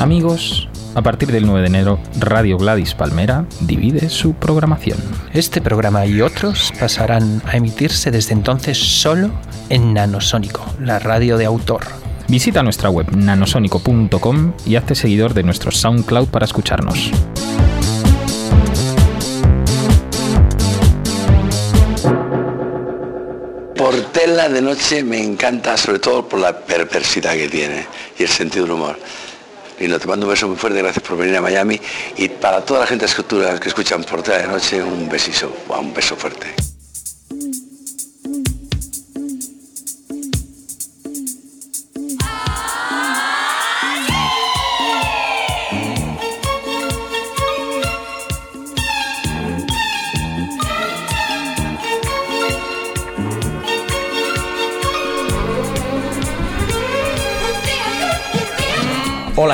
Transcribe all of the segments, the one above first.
Amigos, a partir del 9 de enero, Radio Gladys Palmera divide su programación. Este programa y otros pasarán a emitirse desde entonces solo en Nanosónico, la radio de autor. Visita nuestra web nanosónico.com y hazte seguidor de nuestro SoundCloud para escucharnos. Portela de noche me encanta, sobre todo por la perversidad que tiene y el sentido del humor. No te mando un beso muy fuerte, gracias por venir a Miami. Y para toda la gente escultura que escuchan Portela de noche, un besiso, un beso fuerte.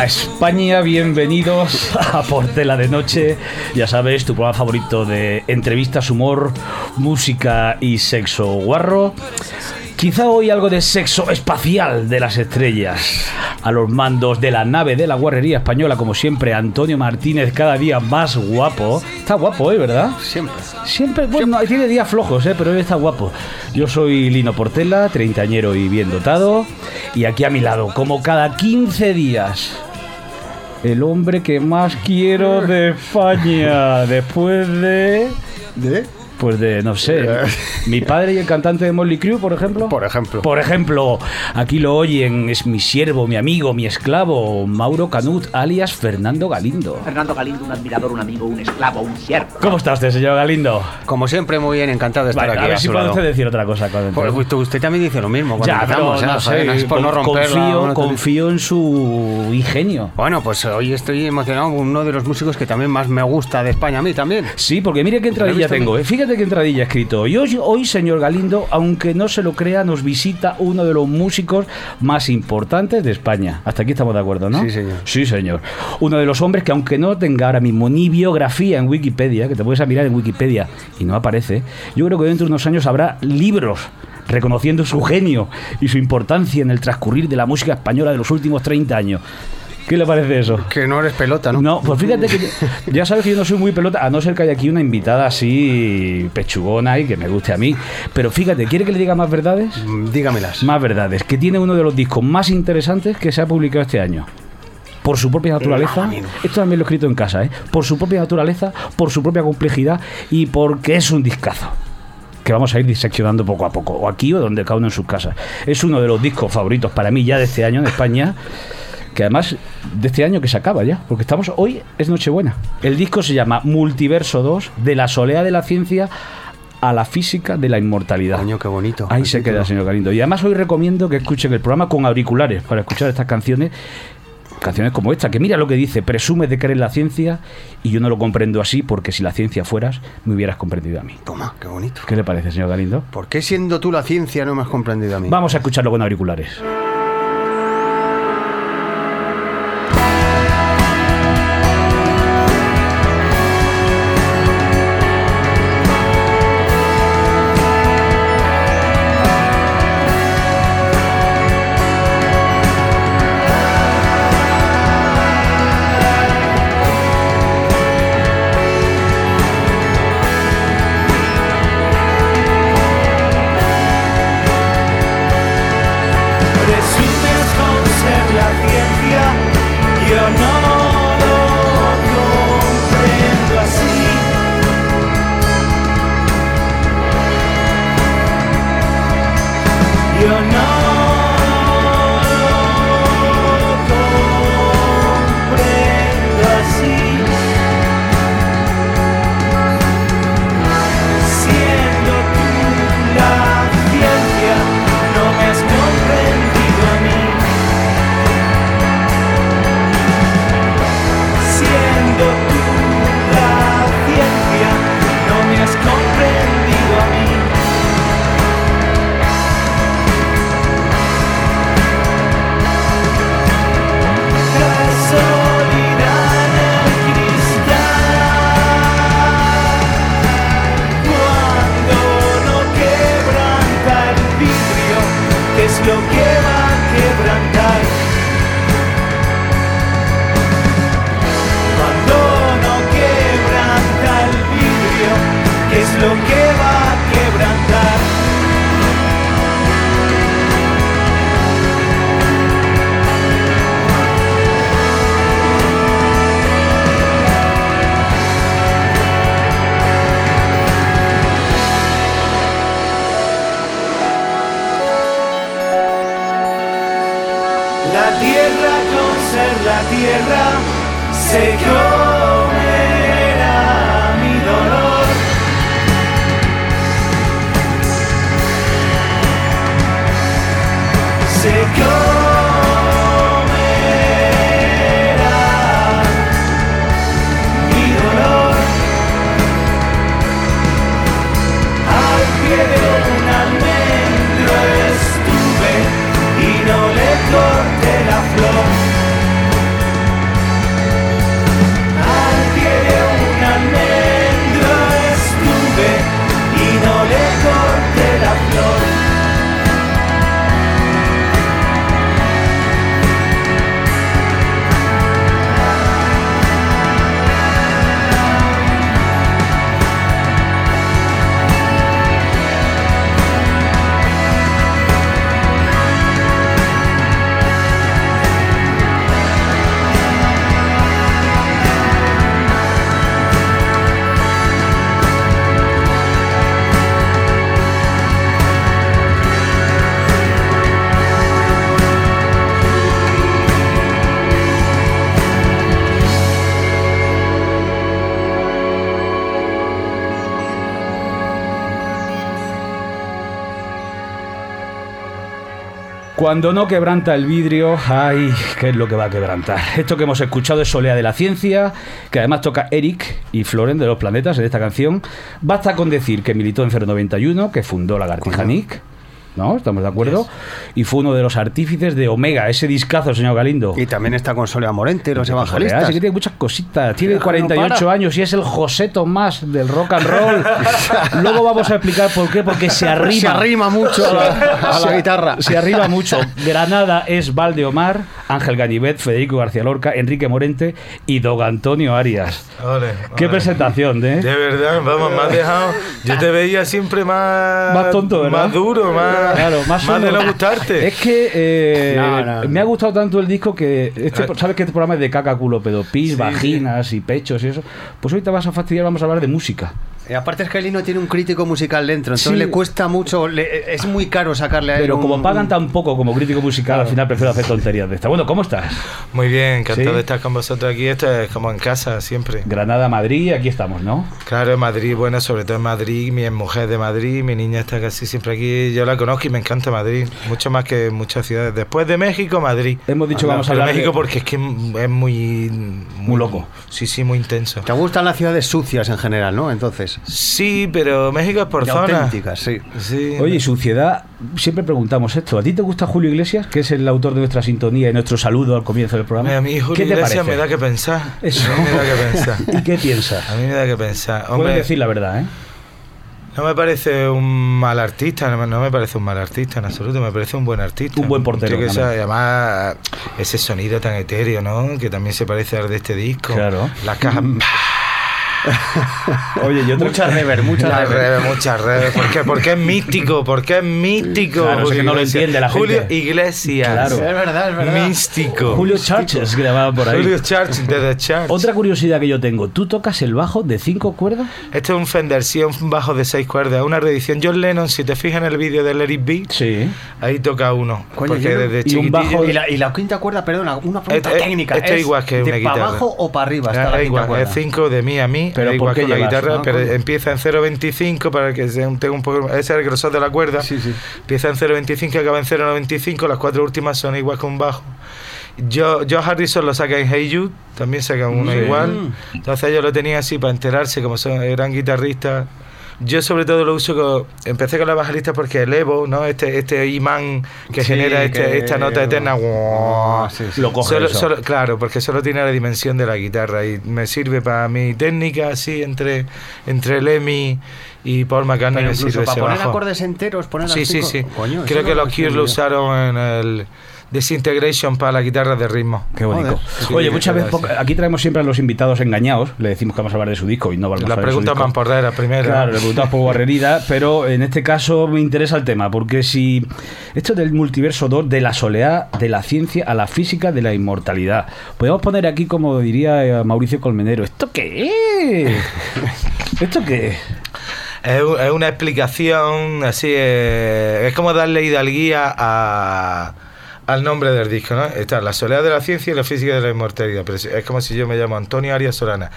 España, bienvenidos a Portela de Noche. Ya sabes, tu programa favorito de entrevistas, humor, música y sexo guarro. Quizá hoy algo de sexo espacial de las estrellas. A los mandos de la nave de la guarrería española, como siempre, Antonio Martínez, cada día más guapo. Está guapo hoy, ¿verdad? Siempre. Siempre, bueno, tiene días flojos, ¿eh? pero hoy está guapo. Yo soy Lino Portela, treintañero y bien dotado. Y aquí a mi lado, como cada 15 días, el hombre que más quiero de España. Después de. ¿De? Pues de, no sé, mi padre y el cantante de Molly Crew, por ejemplo. Por ejemplo. Por ejemplo, aquí lo oyen, es mi siervo, mi amigo, mi esclavo, Mauro Canut, alias Fernando Galindo. Fernando Galindo, un admirador, un amigo, un esclavo, un siervo. ¿Cómo está usted, señor Galindo? Como siempre, muy bien, encantado de estar Vale, aquí. a ver a si puede usted decir otra cosa. Pues, entre. usted, también dice lo mismo. ya, pero empezamos, no ¿eh? sé, Joder, es por no con- romper la confío, monotonía. confío en su ingenio. Bueno, pues hoy estoy emocionado con uno de los músicos que también más me gusta de España, a mí también. Sí, porque mire qué entradilla tengo. ¿eh? Fíjate qué entradilla he escrito. Y hoy, hoy, señor Galindo, aunque no se lo crea, nos visita uno de los músicos más importantes de España. Hasta aquí estamos de acuerdo, ¿no? Sí, señor. Sí, señor. Uno de los hombres que, aunque no tenga ahora mismo ni biografía en Wikipedia, que te puedes mirar en Wikipedia y no aparece, yo creo que dentro de unos años habrá libros reconociendo su genio y su importancia en el transcurrir de la música española de los últimos 30 años. ¿Qué le parece eso? Que no eres pelota, ¿no? No, pues fíjate que yo- ya sabes que yo no soy muy pelota, a no ser que haya aquí una invitada así pechugona y que me guste a mí. Pero fíjate, ¿quiere que le diga más verdades? Mm, Dígamelas. Más verdades, que tiene uno de los discos más interesantes que se ha publicado este año. Por su propia naturaleza, esto también lo he escrito en casa, ¿eh? por su propia naturaleza, por su propia complejidad y porque es un discazo que vamos a ir diseccionando poco a poco, o aquí o donde cada uno en sus casas. Es uno de los discos favoritos para mí ya de este año en España, que además de este año que se acaba ya, porque estamos hoy es Nochebuena. El disco se llama Multiverso 2, de la soleá de la ciencia a la física de la inmortalidad. Coño, qué bonito. Ahí se título. queda, señor Galindo. Y además hoy recomiendo que escuchen el programa con auriculares para escuchar estas canciones. Canciones como esta, que mira lo que dice, presume de creer en la ciencia y yo no lo comprendo así porque si la ciencia fueras, me hubieras comprendido a mí. Toma, qué bonito. ¿Qué le parece, señor Galindo? ¿Por qué siendo tú la ciencia no me has comprendido a mí? Vamos a escucharlo con auriculares. Presumes Cuando no quebranta el vidrio, ay, ¿qué es lo que va a quebrantar? Esto que hemos escuchado es Solea de la Ciencia, que además toca Eric y Floren de los Planetas en esta canción. Basta con decir que militó en 091, que fundó Lagartija Nick, ¿no? ¿Estamos de acuerdo? Y fue uno de los artífices de Omega, ese discazo, señor Galindo. Y también está con Soledad Morente, los evangelistas. Así que tiene muchas cositas. Tiene Pero que no 48 para. años y es el José Tomás del rock and roll. Luego vamos a explicar por qué. Porque se arrima. Se arrima mucho a la, a la Se- guitarra. Se arriba mucho. Granada es Valdeomar, Ángel Ganivet, Federico García Lorca, Enrique Morente y Don Antonio Arias. Ole, Qué presentación, ¿eh? De verdad, vamos, me has dejado. Yo te veía siempre más. Más tonto, ¿verdad? Más duro, más. Claro, más, más de no gustarte. Es que eh, No, no, no. me ha gustado tanto el disco que. Este, Ah. ¿Sabes que este programa es de caca, culo, pedo, pis, Sí, vaginas y pechos y eso? Pues hoy te vas a fastidiar, vamos a hablar de música. Y aparte es que Lino tiene un crítico musical dentro, entonces Sí. le cuesta mucho, le- es muy caro sacarle a él Pero un- como pagan tan poco como crítico musical, al final prefiero hacer tonterías de esta. Bueno, ¿cómo estás? Muy bien, encantado Sí. de estar con vosotros aquí. Esto es como en casa siempre. Granada, Madrid, aquí estamos, ¿no? Claro, en Madrid, bueno, sobre todo en Madrid, mi mujer de Madrid, mi niña está casi siempre aquí, yo la conozco y me encanta Madrid, mucho más que muchas ciudades. Después de México, Madrid. Hemos dicho que vamos a hablar de- México porque es que es muy, Muy loco. Sí, sí, muy intenso. Te gustan las ciudades sucias en general, ¿no? Entonces, Sí, pero México es por y zona. auténticas, sí. Sí. Oye, y suciedad, siempre preguntamos esto. ¿A ti te gusta Julio Iglesias, que es el autor de nuestra sintonía y nuestro saludo al comienzo del programa? a mí Julio ¿Qué te Iglesias parece? me da que pensar. Eso. A mí me da que pensar. ¿Y qué piensas? A mí me da que pensar. Puedes Hombre, decir la verdad, ¿eh? no me parece un mal artista, no me, no me parece un mal artista en absoluto, me parece un buen artista. Un buen portero que sea- y además, ese sonido tan etéreo, ¿no? Que también se parece al de este disco. Claro. Las cajas. Oye, yo Mucha rever, mucha Muchas rever. redes, muchas redes. ¿Por qué? Porque es místico, porque es místico. Claro, es que Julio no lo Iglesias. entiende la gente. Julio Iglesias. Claro. Es verdad, es verdad. Místico. Julio Churches, llamaban por ahí. Julio Church de The Church. Otra curiosidad que yo tengo, ¿tú tocas el bajo de cinco cuerdas? Este es un Fender, sí, un bajo de seis cuerdas, una reedición. John Lennon, si te fijas en el vídeo de It Be, Sí. ahí toca uno. Coño, porque yo no- desde y un bajo- Y la, y la quinta cuerda, perdona, una pregunta Este- técnica. este ¿es igual que una ¿De para guitarra. abajo o para arriba está Ah, la es quinta igual, cuerda? es 5 de mí a mí, Pero es ¿por igual con la guitarra, no? pero empieza en 0.25 para que se tenga un poco... Ese es el grosor de la cuerda. Sí, sí. Empieza en 0.25 y acaba en 0.95, las cuatro últimas son igual que un bajo. Yo, yo Harrison lo saca en Hey Jude, también saca uno Sí. igual. Entonces ellos lo tenían así para enterarse, como son, eran guitarristas. Yo sobre todo lo uso con, empecé con la bajalista porque el Evo, ¿no? Este, este imán que Sí, genera este- que- esta nota eterna. Ah, sí, sí. Lo coge Solo- eso. solo- claro, porque solo tiene la dimensión de la guitarra y me sirve para mi técnica así entre, entre Lemmy y Paul McCartney me sirve para ese poner bajo. acordes enteros, poner Sí, sí, sí. Coño, Creo que los Cure lo usaron en el Disintegration para la guitarra de ritmo. Qué bonito. Sí, Oye, muchas veces aquí traemos siempre a los invitados engañados. Le decimos que vamos a hablar de su disco y no vamos a Las hablar de su preguntas disco. van por la primera. Claro, le preguntamos por Guarrerida, pero en este caso me interesa el tema, porque si esto del multiverso 2, de la soleá, de la ciencia a la física, de la inmortalidad, podemos poner aquí, como diría eh, Mauricio Colmenero, ¿esto qué es? ¿Esto qué es? Es, un- es una explicación así, eh, es como darle hidalguía a, al nombre del disco, ¿no? Está la soledad de la ciencia y la física de la inmortalidad. Pero es- como si yo me llamo Antonio Arias Solana.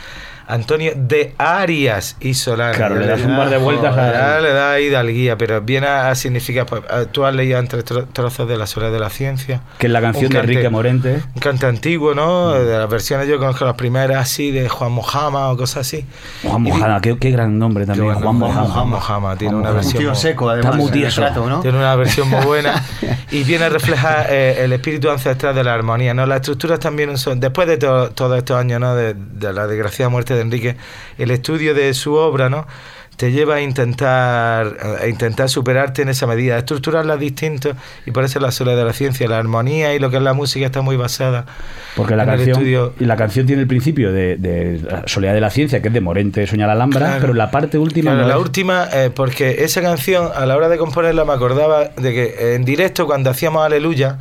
Antonio de Arias y Solana. Claro, le das un par de vueltas a- le da ahí hidalguía, pero viene a, significar. pues, tú has leído entre tro- trozos de la soledad de la ciencia. Que es la canción de Enrique Morente. Un cante antiguo, ¿no? De las versiones yo conozco las primeras así, de Juan Mojama o cosas así. Juan Mojama, qué, qué gran nombre también. Juan Juan Mojama. Mojama tiene una Un versión. tío muy- seco, además. Tiene una versión muy buena y viene a reflejar eh, el espíritu ancestral de la armonía. ¿no? Las estructuras también son, después de to- todos estos años ¿no? de, de la desgraciada muerte de Enrique, el estudio de su obra ¿no? te lleva a intentar, a intentar superarte en esa medida, a estructurarla distinto y por eso la soledad de la ciencia, la armonía y lo que es la música está muy basada Porque la en el canción, estudio. y la canción tiene el principio de, de la Soledad de la Ciencia, que es de Morente Soña la Alhambra, Claro. pero la parte última Claro, no la es. última, eh, porque esa canción, a la hora de componerla, me acordaba de que en directo, cuando hacíamos Aleluya,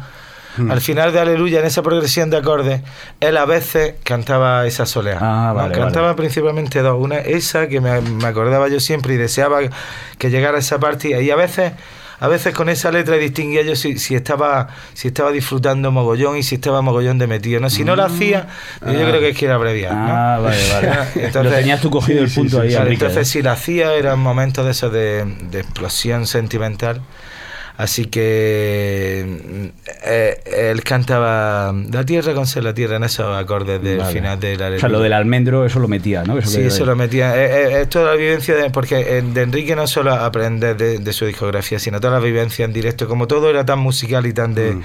Al final de Aleluya, en esa progresión de acordes, él a veces cantaba esa soleá. Ah, ¿no? vale, Cantaba vale. principalmente dos. Una, esa que me, me acordaba yo siempre y deseaba que llegara esa parte. Y a veces. A veces con esa letra distinguía yo si, si estaba si estaba disfrutando mogollón y si estaba mogollón de metido. ¿no? Si no lo hacía, yo creo que es que era abreviar. ¿no? Mm. Ah, vale, vale. Entonces- Lo tenías tú cogido el punto ahí, Claro, Enrique. entonces, si la hacía, eran momentos de esos de, de explosión sentimental. Así que mm, eh, él cantaba La tierra con ser la tierra en esos acordes del Vale. final de la O sea, lo del almendro, eso lo metía, ¿no? Eso Sí, eso lo metía. Eh, eh, es toda la vivencia de. Porque en- de Enrique no solo aprender de, de su discografía, sino toda la vivencia en directo. Como todo era tan musical y tan de,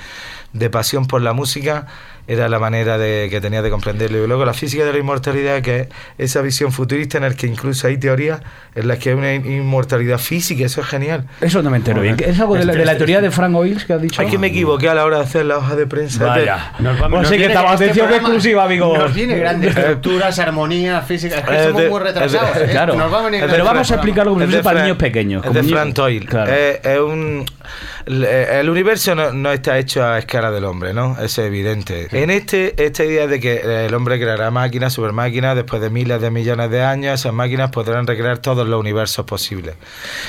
de pasión por la música, era la manera de, que tenía de comprenderlo. Y luego la física de la inmortalidad, que es esa visión futurista en la que incluso hay teorías en las que hay una in- inmortalidad física. Eso es genial. Eso no me entero bien. ¿Es algo de la, de la teoría de Frank Oils que has dicho? Es que me equivoqué a la hora de hacer la hoja de prensa. Vaya. Nos vamos- Pues nos sí que estaba este atención programa exclusiva, amigos. Nos viene grandes estructuras, armonía, física. Es que Eh, somos de- muy retrasados. eh, de- ¿eh? Claro. Nos va a venir Pero vamos a explicarlo como si fuese para niños pequeños. Es como de Frank Toyle. Claro. Eh, es un, el, el universo no, no está hecho a escala del hombre, ¿no? Eso es evidente. En este, esta idea de que el hombre creará máquinas, supermáquinas, después de miles de millones de años, esas máquinas podrán recrear todos los universos posibles.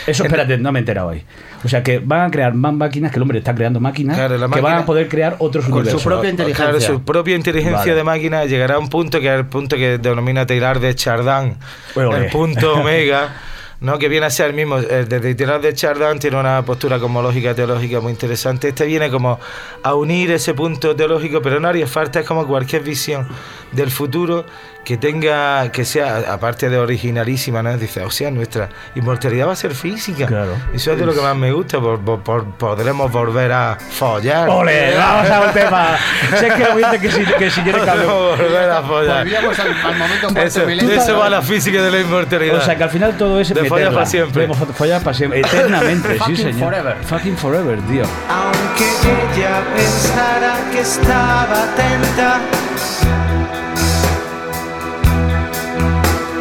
Eso, espérate, no me he enterado ahí. O sea, que van a crear más máquinas, que el hombre está creando máquinas, Claro, que van a poder crear otros Con su universos. propia inteligencia. Claro, su propia inteligencia Vale. de máquina llegará a un punto que es el punto que denomina Taylor de Chardin, el punto omega. ¿No? que viene a ser el mismo. El de Taylor de Chardin tiene una postura cosmológica teológica muy interesante. Este viene como a unir ese punto teológico, pero no haría falta, es como cualquier visión del futuro que tenga, que sea, aparte de originalísima, ¿no? Dice, o sea, nuestra inmortalidad va a ser física. Claro. Eso es de lo que más me gusta, por- por- por- podremos volver a follar. ¡Ole! Vamos a un tema. sé que lo dice que si, que si quiere Podemos volver a follar. Volvíamos al, al momento Eso, eso va la física de la inmortalidad. O sea, que al final todo es Follar meterla. para siempre. De fo- follar para siempre. Eternamente, sí, Fucking señor. forever. Fucking forever, tío. Aunque ella pensara que estaba atenta,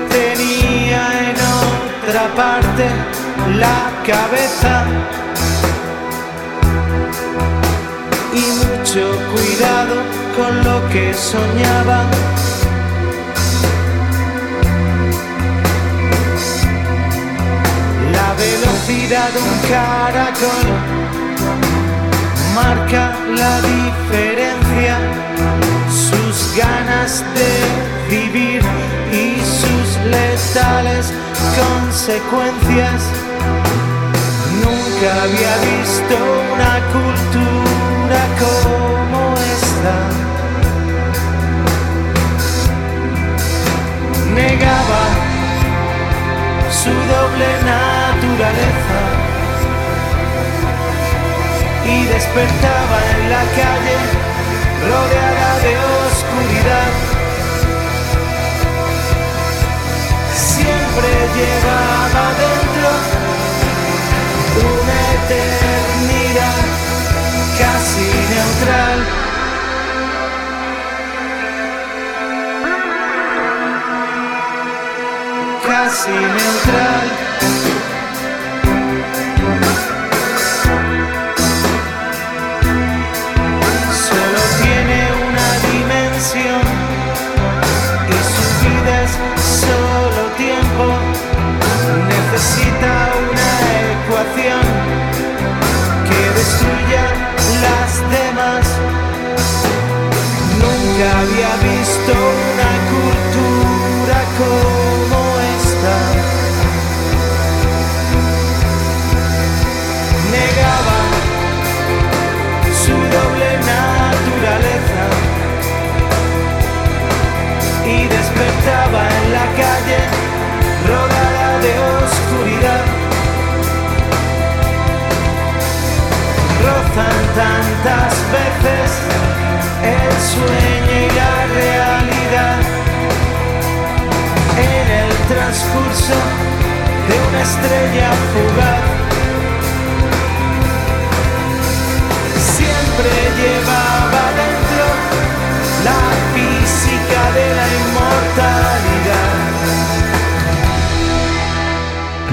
tenía en otra parte la cabeza y mucho cuidado con lo que soñaba. Velocidad de un caracol marca la diferencia, sus ganas de vivir y sus letales consecuencias. Nunca había visto una cultura como esta. Negaba su doble y despertaba en la calle rodeada de oscuridad. Siempre llevaba dentro una eternidad casi neutral. Casi neutral. necesita una ecuación que destruya las demás. Nunca había visto una cultura como esta. Negaba su doble naturaleza y despertaba en la calle Rozan tantas veces el sueño y la realidad en el transcurso de una estrella fugaz.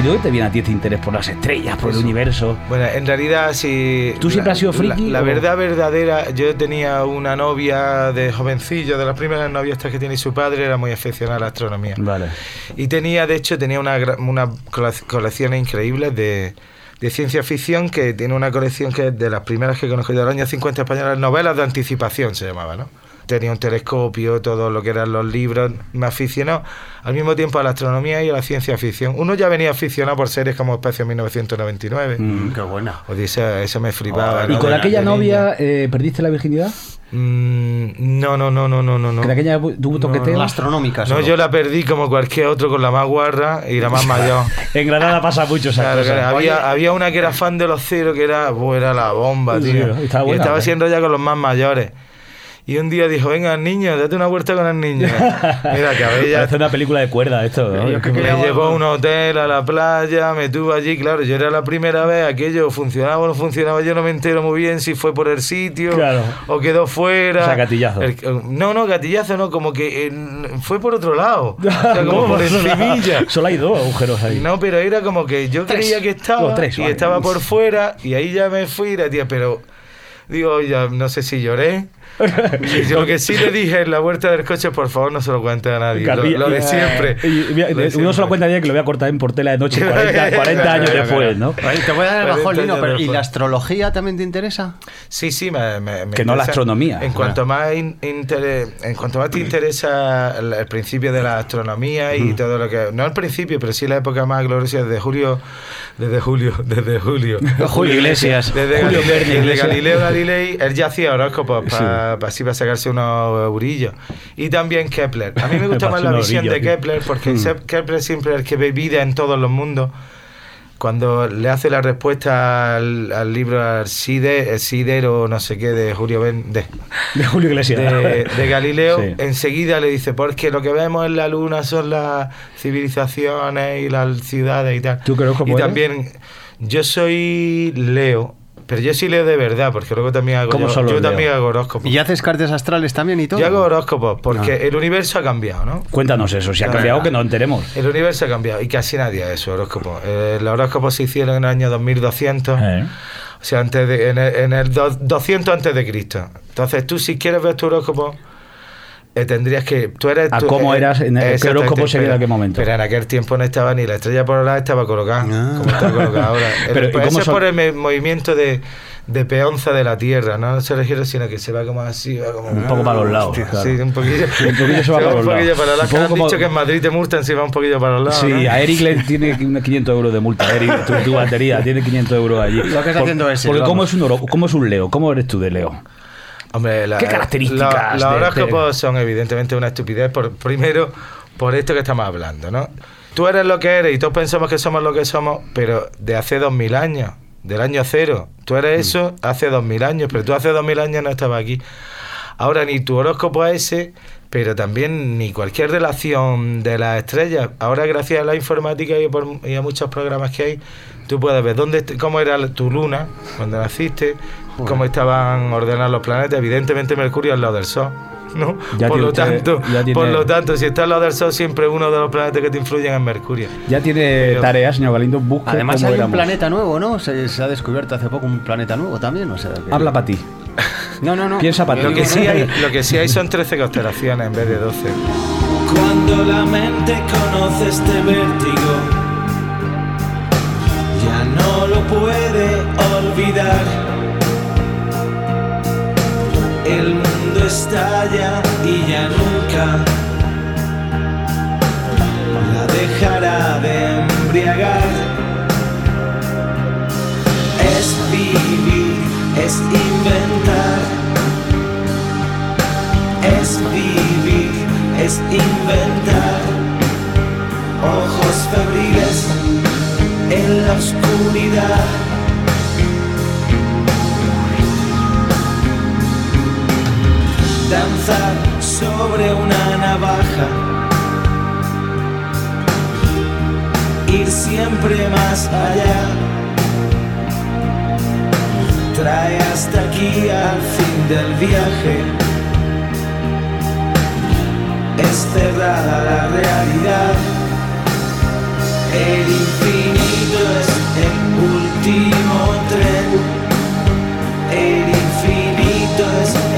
¿Y de dónde te viene a ti este interés por las estrellas, por el universo? Bueno, en realidad, si. ¿Tú siempre la- has sido friki La, verdad verdadera, yo tenía una novia de jovencillo, de las primeras novias que tiene su padre, era muy aficionada a la astronomía. Vale. Y tenía, de hecho, tenía una, una cole- colección increíble de, de ciencia ficción, que tiene una colección que es de las primeras que conozco del año 50 españolas, novelas de anticipación se llamaba, ¿no? Tenía un telescopio, todo lo que eran los libros, me aficionó al mismo tiempo a la astronomía y a la ciencia ficción. Uno ya venía aficionado por series como Espacio 1999. Mm, qué buena. Odisea, eso me flipaba. ¿Y ¿no? con De- aquella novia eh, perdiste la virginidad? Mm, no, no, no, no, no, no. no. ¿Que de aquella tuvo toqueteo? La astronómica. No, yo la perdí como cualquier otro con la más guarra y la más mayor. En Granada pasa mucho esa Claro, cosa. claro, había, había una que era fan de los ceros, que era, buh, era la bomba, Sí, tío. estaba y estaba ¿eh? siendo ya con los más mayores. Y un día dijo, venga, niño, date una vuelta con el niño. Mira, que había una película de cuerda esto, ¿no? Yo que me llevó a un hotel, a la playa, me tuvo allí, claro, yo era la primera vez, aquello funcionaba o no funcionaba, yo no me entero muy bien si fue por el sitio Claro. o quedó fuera. O sea, gatillazo. El- no, no, gatillazo no, como que eh, fue por otro lado. O sea, como por encimilla. Solo hay dos agujeros ahí. No, pero era como que yo Tres. creía que estaba tres, y vale. estaba por fuera y ahí ya me fui, la tía, pero digo, ya no sé si lloré. Y lo que sí le dije en la vuelta del coche, por favor, no se lo cuente a nadie. Lo, lo de siempre. Y- y de uno se lo cuenta ya que lo voy a cortar en Portela de noche 40, 40 años después, ¿no? Te voy a dar el bajón, 40 Lino, pero ¿y la astrología también te interesa? Sí, sí, me, me- me Que no la astronomía. En cuanto más in- intere- en cuanto más te interesa el, el principio de la astronomía y todo lo que no el principio, pero sí la época más gloriosa desde Julio, desde Julio, desde Julio, Julio Iglesias. desde, Julio Galileo- Galilei, él ya hacía horóscopos para así para sacarse unos eurillos y también Kepler. A mí me gusta Para más la visión de eurillos, tío. Kepler porque se- Kepler siempre es el que ve vida en todos los mundos cuando le hace la respuesta al, al libro Alcide, el Sidero, no sé qué, de Julio Ben, de, De Julio Iglesias. de, de Galileo, Sí. enseguida le dice, porque lo que vemos en la luna son las civilizaciones y las ciudades y tal. ¿Tú horóscopo Y también, yo soy Leo, pero yo sí leo de verdad, porque luego también hago, ¿Cómo yo, Leo? también hago horóscopos. ¿Y haces cartas astrales también y todo? Yo hago horóscopos, porque Ah. el universo ha cambiado, ¿no? Cuéntanos eso, si ha No, cambiado no. que nos enteremos. El universo ha cambiado y casi nadie ha hecho horóscopo. Eh, los horóscopos se hicieron en el año 2200, Eh. o sea, antes de, en el, en el do- 200 antes de Cristo. Entonces, tú si quieres ver tu horóscopo, eh, tendrías que... Tú eres, ¿A tú- cómo eras en el- horóscopo sería en pero- aquel momento? Pero en aquel tiempo no estaba ni la estrella polar, estaba colocada, Ah. como está colocada ahora. Pero, Eh, ¿y pues cómo eso es son? por el movimiento de, de peonza de la Tierra, no se refiere, sino que se va como así, va como... Un poco para los lados. Hostia, claro. Sí, un poquillo. Un poquillo se va para un los poquillo lados. para los Un lados. han como- dicho que en Madrid te multan si va un poquillo para los lados. Sí, ¿no? a Eric le tiene unos 500 euros de multa. Eric, tu, tu batería tiene 500 euros allí. Lo que está haciendo es Porque ¿cómo vamos. es, un oro- ¿cómo es un Leo? ¿Cómo eres tú de Leo? Hombre, la- ¿Qué características la- Los de- horóscopos son evidentemente una estupidez. Por, primero, por esto que estamos hablando, ¿no? Tú eres lo que eres y todos pensamos que somos lo que somos, pero de hace dos mil años, del año cero. Tú eres eso hace dos mil años, pero tú hace dos mil años no estabas aquí. Ahora ni tu horóscopo es ese, pero también ni cualquier relación de las estrellas. Ahora gracias a la informática y, por- y a muchos programas que hay, tú puedes ver dónde cómo era tu luna cuando naciste, cómo estaban ordenados los planetas. Evidentemente Mercurio al lado del Sol. ¿no? Ya por, tiene lo tanto, ya tiene- por lo tanto, si está al lado del Sol, siempre uno de los planetas que te influyen es Mercurio. Ya tiene Pero- tarea, señor Galindo. Busque Además hay éramos. un planeta nuevo, ¿no? Se, se ha descubierto hace poco un planeta nuevo también, o sea... que- Habla para ti. No, no, no. Piensa para ti. Lo que, sí hay, lo que sí hay son 13 constelaciones en vez de 12. Cuando la mente conoce este vértigo, ya no lo puede olvidar el mundo estalla y ya nunca la dejará de embriagar. Es vivir, es inventar. Es vivir, es inventar. Ojos febriles en la oscuridad. danzar sobre una navaja, ir siempre más allá, trae hasta aquí al fin del viaje, es cerrada la realidad, el infinito es el último tren, el infinito es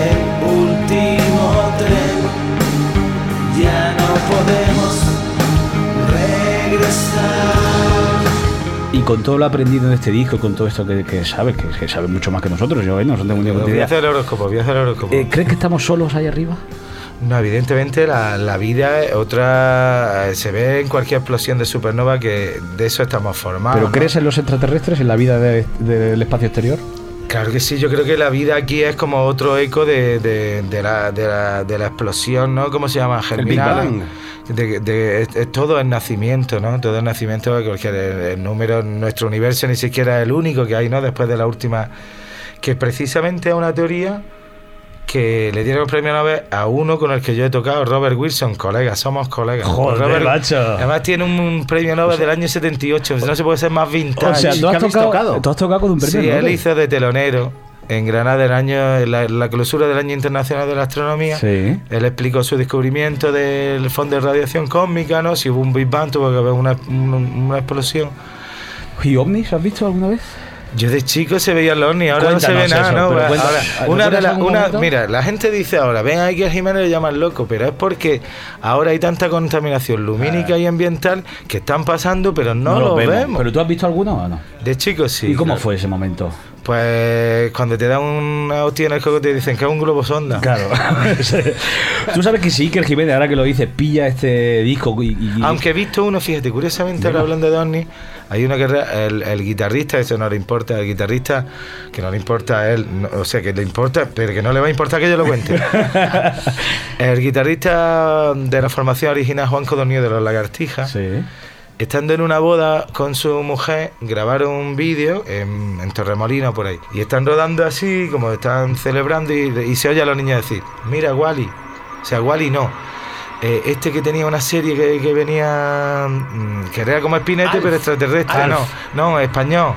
con todo lo aprendido en este disco, con todo esto que, que sabes, que, que sabes mucho más que nosotros, yo ¿eh? no tengo ni Voy a idea. hacer el horóscopo, voy a hacer el horóscopo. Eh, ¿Crees que estamos solos ahí arriba? No, evidentemente la, la vida es otra eh, se ve en cualquier explosión de supernova que de eso estamos formados. ¿Pero ¿no? crees en los extraterrestres, en la vida de- del espacio exterior? Claro que sí, yo creo que la vida aquí es como otro eco de, de- de la, de, la, de la explosión, ¿no? ¿Cómo se llama? Germinal. Bang. De, de- es, es todo el nacimiento, ¿no? Todo el nacimiento, porque el, el número, nuestro universo ni siquiera es el único que hay, ¿no? Después de la última, que precisamente es una teoría que le dieron el premio Nobel a uno con el que yo he tocado, Robert Wilson, colega, somos colegas. Joder, Robert, macho. Además tiene un premio Nobel del año 78, no se puede ser más vintage. O sea, ¿tú ¿qué has, tocado, tocado? tú has tocado con un premio Sí, él Nobel? hizo de telonero en Granada el año, en la, la clausura del año internacional de la astronomía. Sí. Él explicó su descubrimiento del fondo de radiación cósmica, ¿no? Si hubo un Big Bang, tuvo que haber una, una- una explosión. ¿Y ovnis has visto alguna vez? Yo de chico se veía los ovnis, ahora no se ve nada, eso, ¿no? Ahora, una de ¿recuerdas las- algún una- momento? mira, la gente dice ahora, ven a Iker Jiménez lo llaman loco, pero es porque ahora hay tanta contaminación lumínica y ambiental que están pasando, pero no, lo vemos. ¿Pero tú has visto alguno o no? De chico sí. ¿Y cómo claro. fue ese momento? Pues cuando te dan una hostia en el coco te dicen que es un globo sonda. Claro. Tú sabes que sí, que el Jiménez, ahora que lo dice, pilla este disco y... y- Aunque he visto uno, fíjate, curiosamente ahora hablando de Donny, hay uno que el, el guitarrista, eso no le importa, el guitarrista, que no le importa a él, no- o sea, que le importa, pero que no le va a importar que yo lo cuente. el guitarrista de la formación original, Juan Codornío de los Lagartijas, Sí. Estando en una boda con su mujer, grabaron un vídeo en, en Torremolino por ahí. Y están rodando así, como están celebrando, y, y se oye a los niños decir, mira Wally. O sea, Wally no. Eh, este que tenía una serie que, que venía, mm, que era como Espinete, pero extraterrestre, Alf. no, no, español.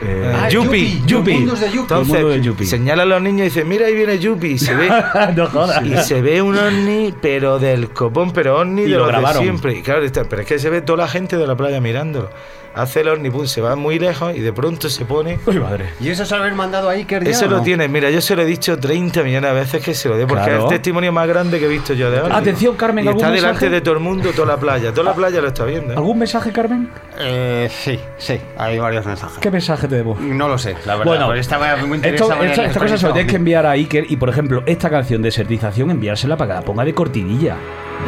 Eh, Ah, Yupi, Yupi, de de Entonces, Yupi. señala a los niños y dice, mira, ahí viene Yupi, y se ve... no jodas. Y se ve un ovni, pero del copón, pero ovni Y de lo los de grabaron. siempre. Y claro, pero es que se ve toda la gente de la playa mirándolo. Hace el ovni, pum, se va muy lejos y de pronto se pone. Uy, madre. ¿Y eso se lo habéis mandado a Iker ya Eso o lo no? tiene, mira, yo se lo he dicho 30 millones de veces que se lo dé, porque Claro. es el testimonio más grande que he visto yo de ovni. Atención, Carmen, Y ¿algún está delante mensaje? de todo el mundo, toda la playa. Toda la playa lo está viendo. ¿eh? ¿Algún mensaje, Carmen? Eh, sí, sí, hay varios mensajes. ¿Qué mensaje te debo? No lo sé, la verdad. Bueno, pero estaba muy Esto, esta cosa se lo tienes que enviar a Iker y, por ejemplo, esta canción de Desertización, enviársela para que la ponga de cortinilla.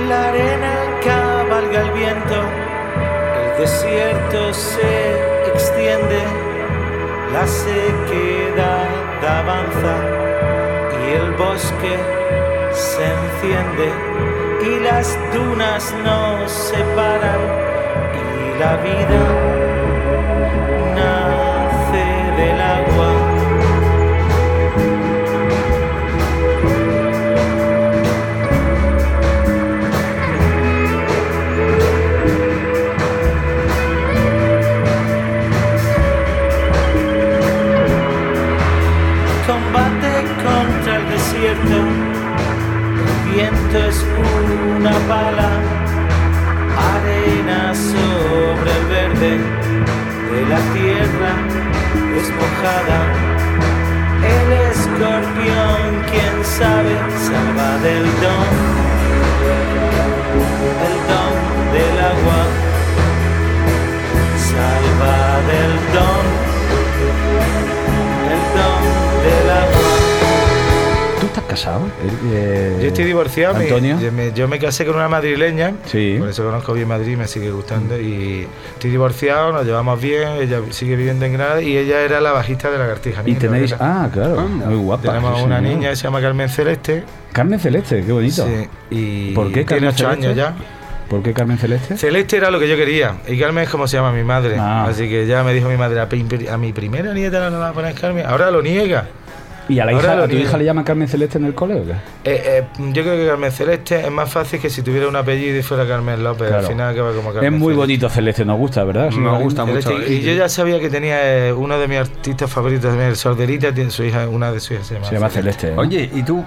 La arena cabalga el viento, desierto se extiende, la sequedad avanza y el bosque se enciende y las dunas nos separan y la vida nace del agua. Viento es una pala, arena sobre el verde de la tierra despojada. El escorpión, quién sabe, salva del don, el don del agua, salva del don, casado? Eh, Yo estoy divorciado, mi- Antonio. yo, me, yo me casé con una madrileña, Sí. por eso conozco bien Madrid, me sigue gustando. Y estoy divorciado, nos llevamos bien, ella sigue viviendo en Granada y ella era la bajista de la Cartija. Y tenéis. Ah, claro. Muy guapa. Tenemos sí, una señor. niña que se llama Carmen Celeste. Carmen Celeste, qué bonito. sí, y ¿Por qué tiene ocho Celeste? años ya. ¿Por qué Carmen Celeste? Celeste era lo que yo quería. Y Carmen es como se llama mi madre. Ah. Así que ya me dijo mi madre, a mi primera nieta no la va a poner Carmen. Ahora lo niega. ¿Y a, la hija, a tu hija le llaman Carmen Celeste en el cole o qué? Eh, eh, yo creo que Carmen Celeste es más fácil que si tuviera un apellido y fuera Carmen López. Claro. Al final acaba como Carmen Es muy Celeste. bonito Celeste, nos gusta, ¿verdad? Me gusta mucho. Celeste, Y yo ya sabía que tenía eh, uno de mis artistas favoritos también, el Sordelita, tiene su hija, una de sus hijas se llama, Se llama Celeste. ¿eh? Oye, ¿y tú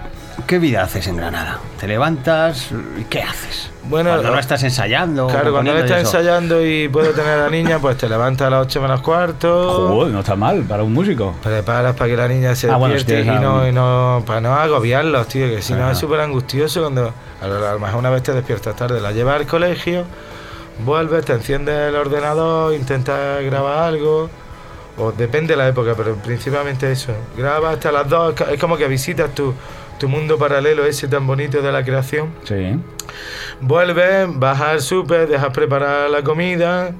qué vida haces en Granada? ¿Te levantas y qué haces? Bueno, cuando no estás ensayando. Claro, cuando no estás eso. ensayando y puedo tener a la niña, pues te levantas a las 8 menos cuarto. Joder, no está mal para un músico. Preparas para que la niña se Ah, bueno, despierte y, no, y no, para no agobiarlos, tío, que si no es súper angustioso cuando a lo, a lo mejor una vez te despiertas tarde, la llevas al colegio, vuelves, te enciendes el ordenador, intentas grabar algo, o depende de la época, pero principalmente eso, grabas hasta las 2, es como que visitas tu, tu mundo paralelo ese tan bonito de la creación. Sí. Vuelves, vas al súper, dejas preparar la comida.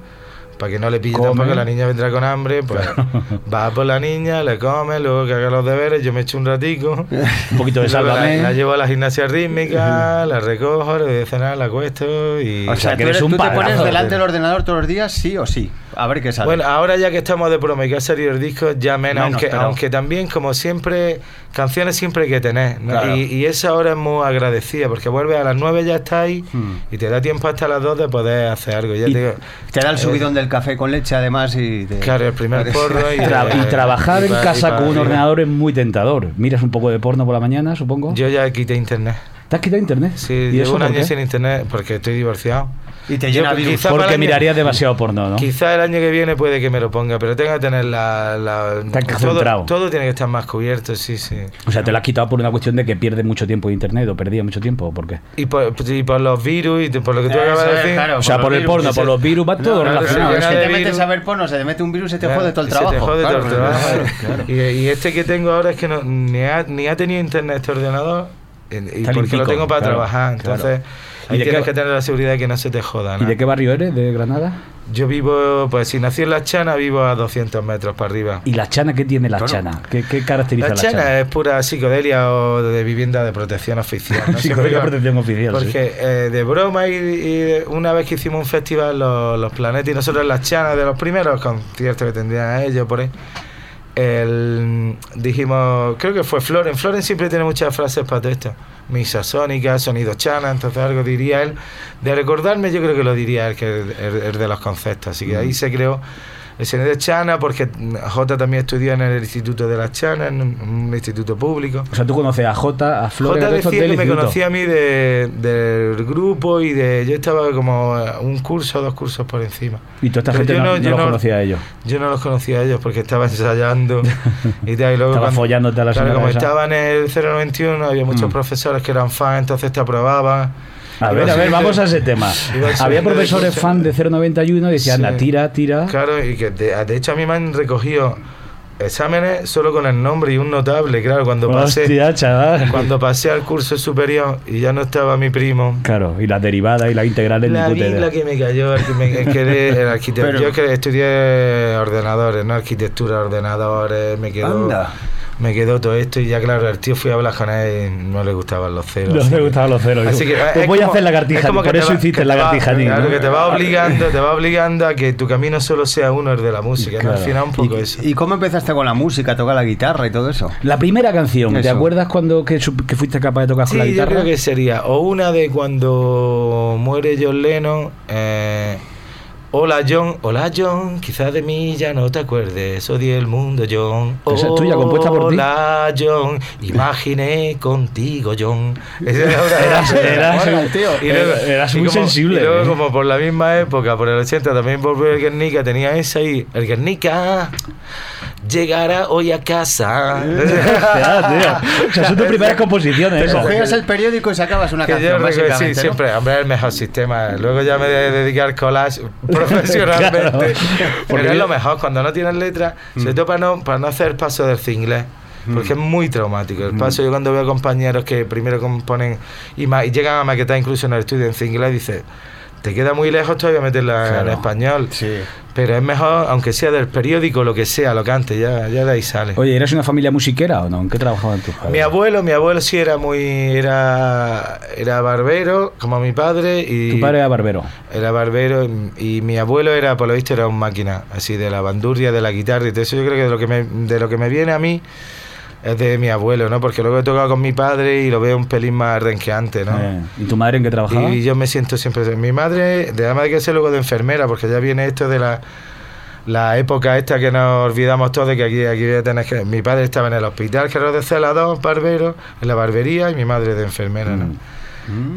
Para que no le pille Come. tampoco, que la niña vendrá con hambre, pues vas por la niña, le comes, luego que haga los deberes, yo me echo un ratico. Un poquito de Luego la, la llevo a la gimnasia rítmica, la recojo, le doy de cenar, la acuesto y... O sea, que tú, eres un tú te pones delante del ordenador todos los días, sí o sí. A ver qué sale. Bueno, ahora ya que estamos de promo y que ha salido el disco, ya menos, Menos, aunque, pero- aunque también, como siempre, canciones siempre hay que tener. ¿no? Claro. Y, y esa hora es muy agradecida, porque vuelve a las 9 ya está ahí Hmm. y te da tiempo hasta las 2 de poder hacer algo. Ya Y te digo, te da el eh, subidón del café con leche, además, y... te- Claro, el primer porro y, Tra- y trabajar y en casa con un ordenador es muy tentador. Miras un poco de porno por la mañana, supongo. Yo ya quité internet. ¿Te has quitado internet? Sí, ¿Y llevo un año sin internet porque estoy divorciado. Y te Yo llena virus. quizá para Porque año- mirarías demasiado porno, ¿no? Quizá el año que viene puede que me lo ponga, pero tengo que tener la... la todo, todo tiene que estar más cubierto, sí, sí. O sea, te lo has quitado por una cuestión de que pierdes mucho tiempo de internet o perdías mucho tiempo, ¿o por qué? Y por, y por los virus y por lo que tú Eso acabas de decir. claro. O sea, por por el virus, porno, por los virus, va todo No, claro, relacionado. claro, es que te de metes virus. a ver porno, se te mete un virus y te Claro, jode todo el y se trabajo. te jode todo el Claro, trabajo. claro, claro. Y, y este que tengo ahora es que no, ni, ha, ni ha tenido internet este ordenador y, porque lo tengo para claro, trabajar. claro. Entonces, ¿Y ahí de tienes qué- que tener la seguridad de que no se te joda. ¿Y ¿no? de qué barrio eres? ¿De Granada? Yo vivo, pues si nací en La Chana, vivo a 200 metros para arriba. ¿Y la chana qué tiene la Claro. chana? ¿Qué, qué caracteriza La la, Chana es pura psicodelia o de vivienda de protección oficial. ¿no? Con digo- protección oficial. sí. Porque eh, de broma y, y de- una vez que hicimos un festival, los, los planetas y nosotros en las chanas, de los primeros conciertos que tendrían ellos por ahí, el- dijimos, creo que fue Floren. Floren siempre tiene muchas frases para esto. Misa sónica, sonido chana, entonces algo diría él. De recordarme, yo creo que lo diría él, que es el, el de los conceptos. Así que ahí se creó el sonido de Chana, porque J también estudió en el Instituto de las Chanas, en un, instituto público. O sea, tú conoces a J, a Flores, J decía que me conocía a mí de- del grupo y de yo estaba como un curso, dos cursos por encima. Y toda esta Pero gente yo no, no- no yo los no- conocía a ellos. Yo no los conocía a ellos porque estaba ensayando y tal. Y luego Estaba cuando- follándote a la claro, como esa. estaba en el 091 había muchos Mm. profesores que eran fans, entonces te aprobaban. A ver, a ver, vamos a ese tema. Había de profesores fan de 091 y decían, Sí. anda, tira, tira. Claro, y que de, de hecho a mí me han recogido exámenes solo con el nombre y un notable, claro, cuando pasé, Hostia, chaval. cuando pasé al curso superior y ya no estaba mi primo. Claro, y las derivadas y las integrales La biblia que me cayó, el que me quedé el arquitecto. Pero- Yo que estudié ordenadores, no arquitectura, ordenadores, me quedó, Anda. Me quedó todo esto y ya claro, el tío fui a hablar con él y no le gustaban los ceros. No que- gustaban los ceros. Así que, Pues es voy a como- hacer la es cartija, como que por te eso va- hiciste que la te va- cartija Claro, que te va obligando, te va obligando a que tu camino solo sea uno, el de la música. ¿no? Claro. Al final un poco eso. ¿Y cómo empezaste con la música, a tocar la guitarra y todo eso? La primera canción, ¿te Eso. acuerdas cuando que, que fuiste capaz de tocar con la Sí, yo guitarra? creo que sería o una de cuando muere John Lennon. eh, Hola John, hola John, quizás de mí ya no te acuerdes, odié el mundo John. Esa es tuya, compuesta por ti. Hola John, imaginé contigo John. Esa era una- Eras- eras- Mola, tío. y luego- eras y muy como- sensible, Y luego ¿eh? como por la misma época, por el 80 también volvió el Guernica, tenía esa y el Guernica llegará hoy a casa. O sea, son tus primeras composiciones. Te cogías el periódico y sacabas una Que yo canción, básicamente, sí, ¿no? siempre, hombre, es el mejor sistema. Luego ya me de- dediqué al collage profesionalmente. Claro. Porque es yo- lo mejor cuando no tienes letra, sobre todo para no, para no hacer paso del inglés. Porque es muy traumático. El paso, yo cuando veo compañeros que primero componen y, ma- y llegan a maquetar incluso en el estudio en inglés, dice, te queda muy lejos todavía meterla Claro. en español. Sí. Pero es mejor, aunque sea del periódico, lo que sea, lo que antes, ya, ya de ahí sale. Oye, ¿eres una familia musiquera o no? ¿En qué trabajaban tus padres? Mi abuelo, mi abuelo sí era muy, era, era barbero, como mi padre, y Tu padre era barbero. era barbero y, y mi abuelo era, por lo visto, era un máquina, así de la bandurria, de la guitarra y todo eso. Yo creo que de lo que me, de lo que me viene a mí es de mi abuelo, ¿no? Porque luego he tocado con mi padre y lo veo un pelín más renqueante, ¿no? Eh, ¿Y tu madre en qué trabajaba? Y yo me siento siempre. Mi madre, de además de que ser luego de enfermera, porque ya viene esto de la, la época esta que nos olvidamos todos de que aquí, aquí voy a tener que. Mi padre estaba en el hospital, que era de celador, barbero, en la barbería, y mi madre de enfermera, ¿no?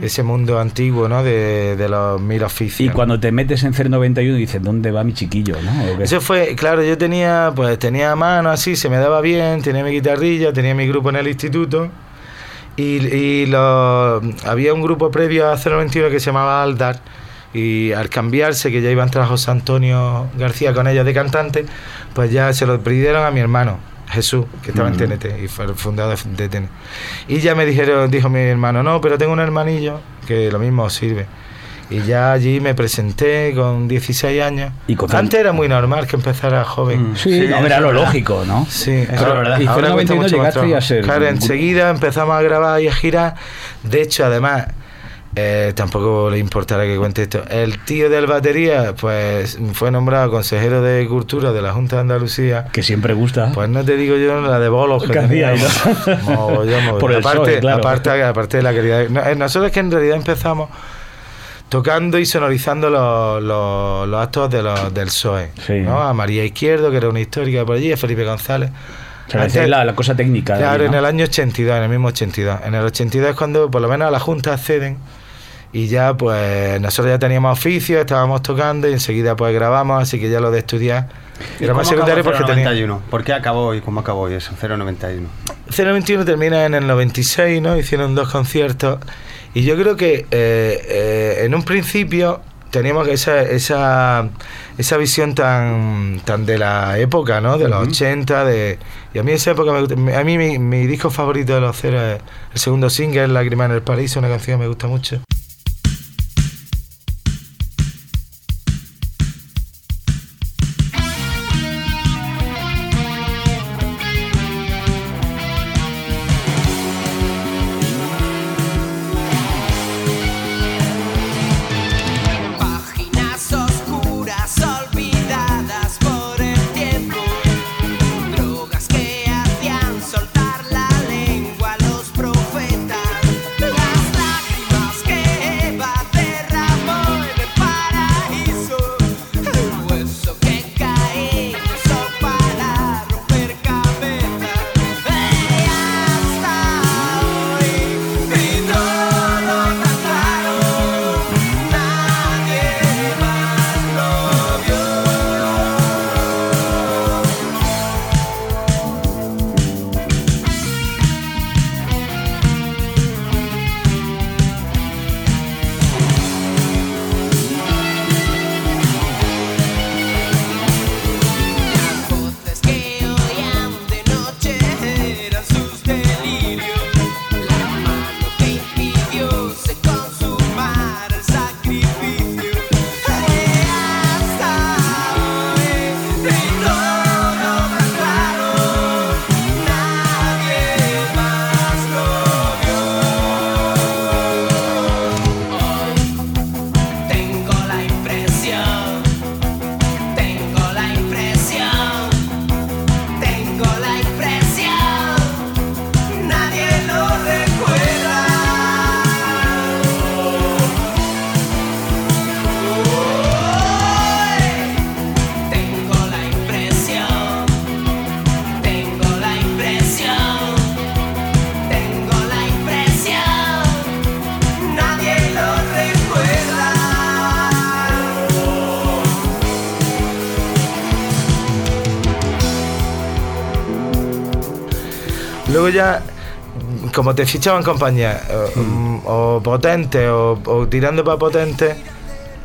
Ese mundo antiguo, ¿no? De, de los mil oficios. Y cuando te metes en 091 dices, ¿dónde va mi chiquillo? ¿no? Eso fue, claro, yo tenía, pues tenía mano así, se me daba bien, tenía mi guitarrilla, tenía mi grupo en el instituto. Y, y lo- había un grupo previo a 091 que se llamaba Aldar. Y al cambiarse, que ya iba a entrar José Antonio García con ellos de cantante, pues ya se lo pidieron a mi hermano, Jesús, que estaba en TNT y fue el fundador de TNT. Y ya me dijeron, dijo mi hermano, no, pero tengo un hermanillo que lo mismo sirve. Y ya allí me presenté con 16 años. Y con- Antes era muy normal que empezara joven. Sí, no, era lo lógico, ¿no? Sí, Pero, ahora- y fue ahora 91 mucho más a ser Claro, enseguida empezamos a grabar y a girar. De hecho, además, eh, tampoco le importará que cuente esto. El tío del batería, pues fue nombrado consejero de Cultura de la Junta de Andalucía. Que siempre gusta. Pues no te digo yo la de bolos que mogollón. Por el aparte, PSOE, claro. aparte, aparte de la calidad. No, eh, nosotros es que en realidad empezamos tocando y sonorizando los, los, los actos de los, del PSOE. Sí. ¿no? A María Izquierdo, que era una histórica por allí, a Felipe González. O sea, Antes- decir la, la cosa técnica. Claro, ahí, en el año 82, en el mismo 82. En el 82 es cuando por lo menos a la Junta acceden y ya pues nosotros ya teníamos oficio, estábamos tocando y enseguida pues grabamos, así que ya lo de estudiar ¿Y era más secundario porque tenía... 091? ¿Por qué acabó y cómo acabó eso? 091. 021 termina en el 96, ¿no? Hicieron dos conciertos y yo creo que eh, eh, en un principio teníamos esa, esa, esa visión tan, tan de la época, ¿no? De los 80, de, y a mí esa época, me gusta- a mí mi, mi disco favorito de los cero es el segundo single, Lágrima en el Paraíso, una canción que me gusta mucho. Luego ya, como te fichaban compañías, o, mm, o potente o, o tirando para potente,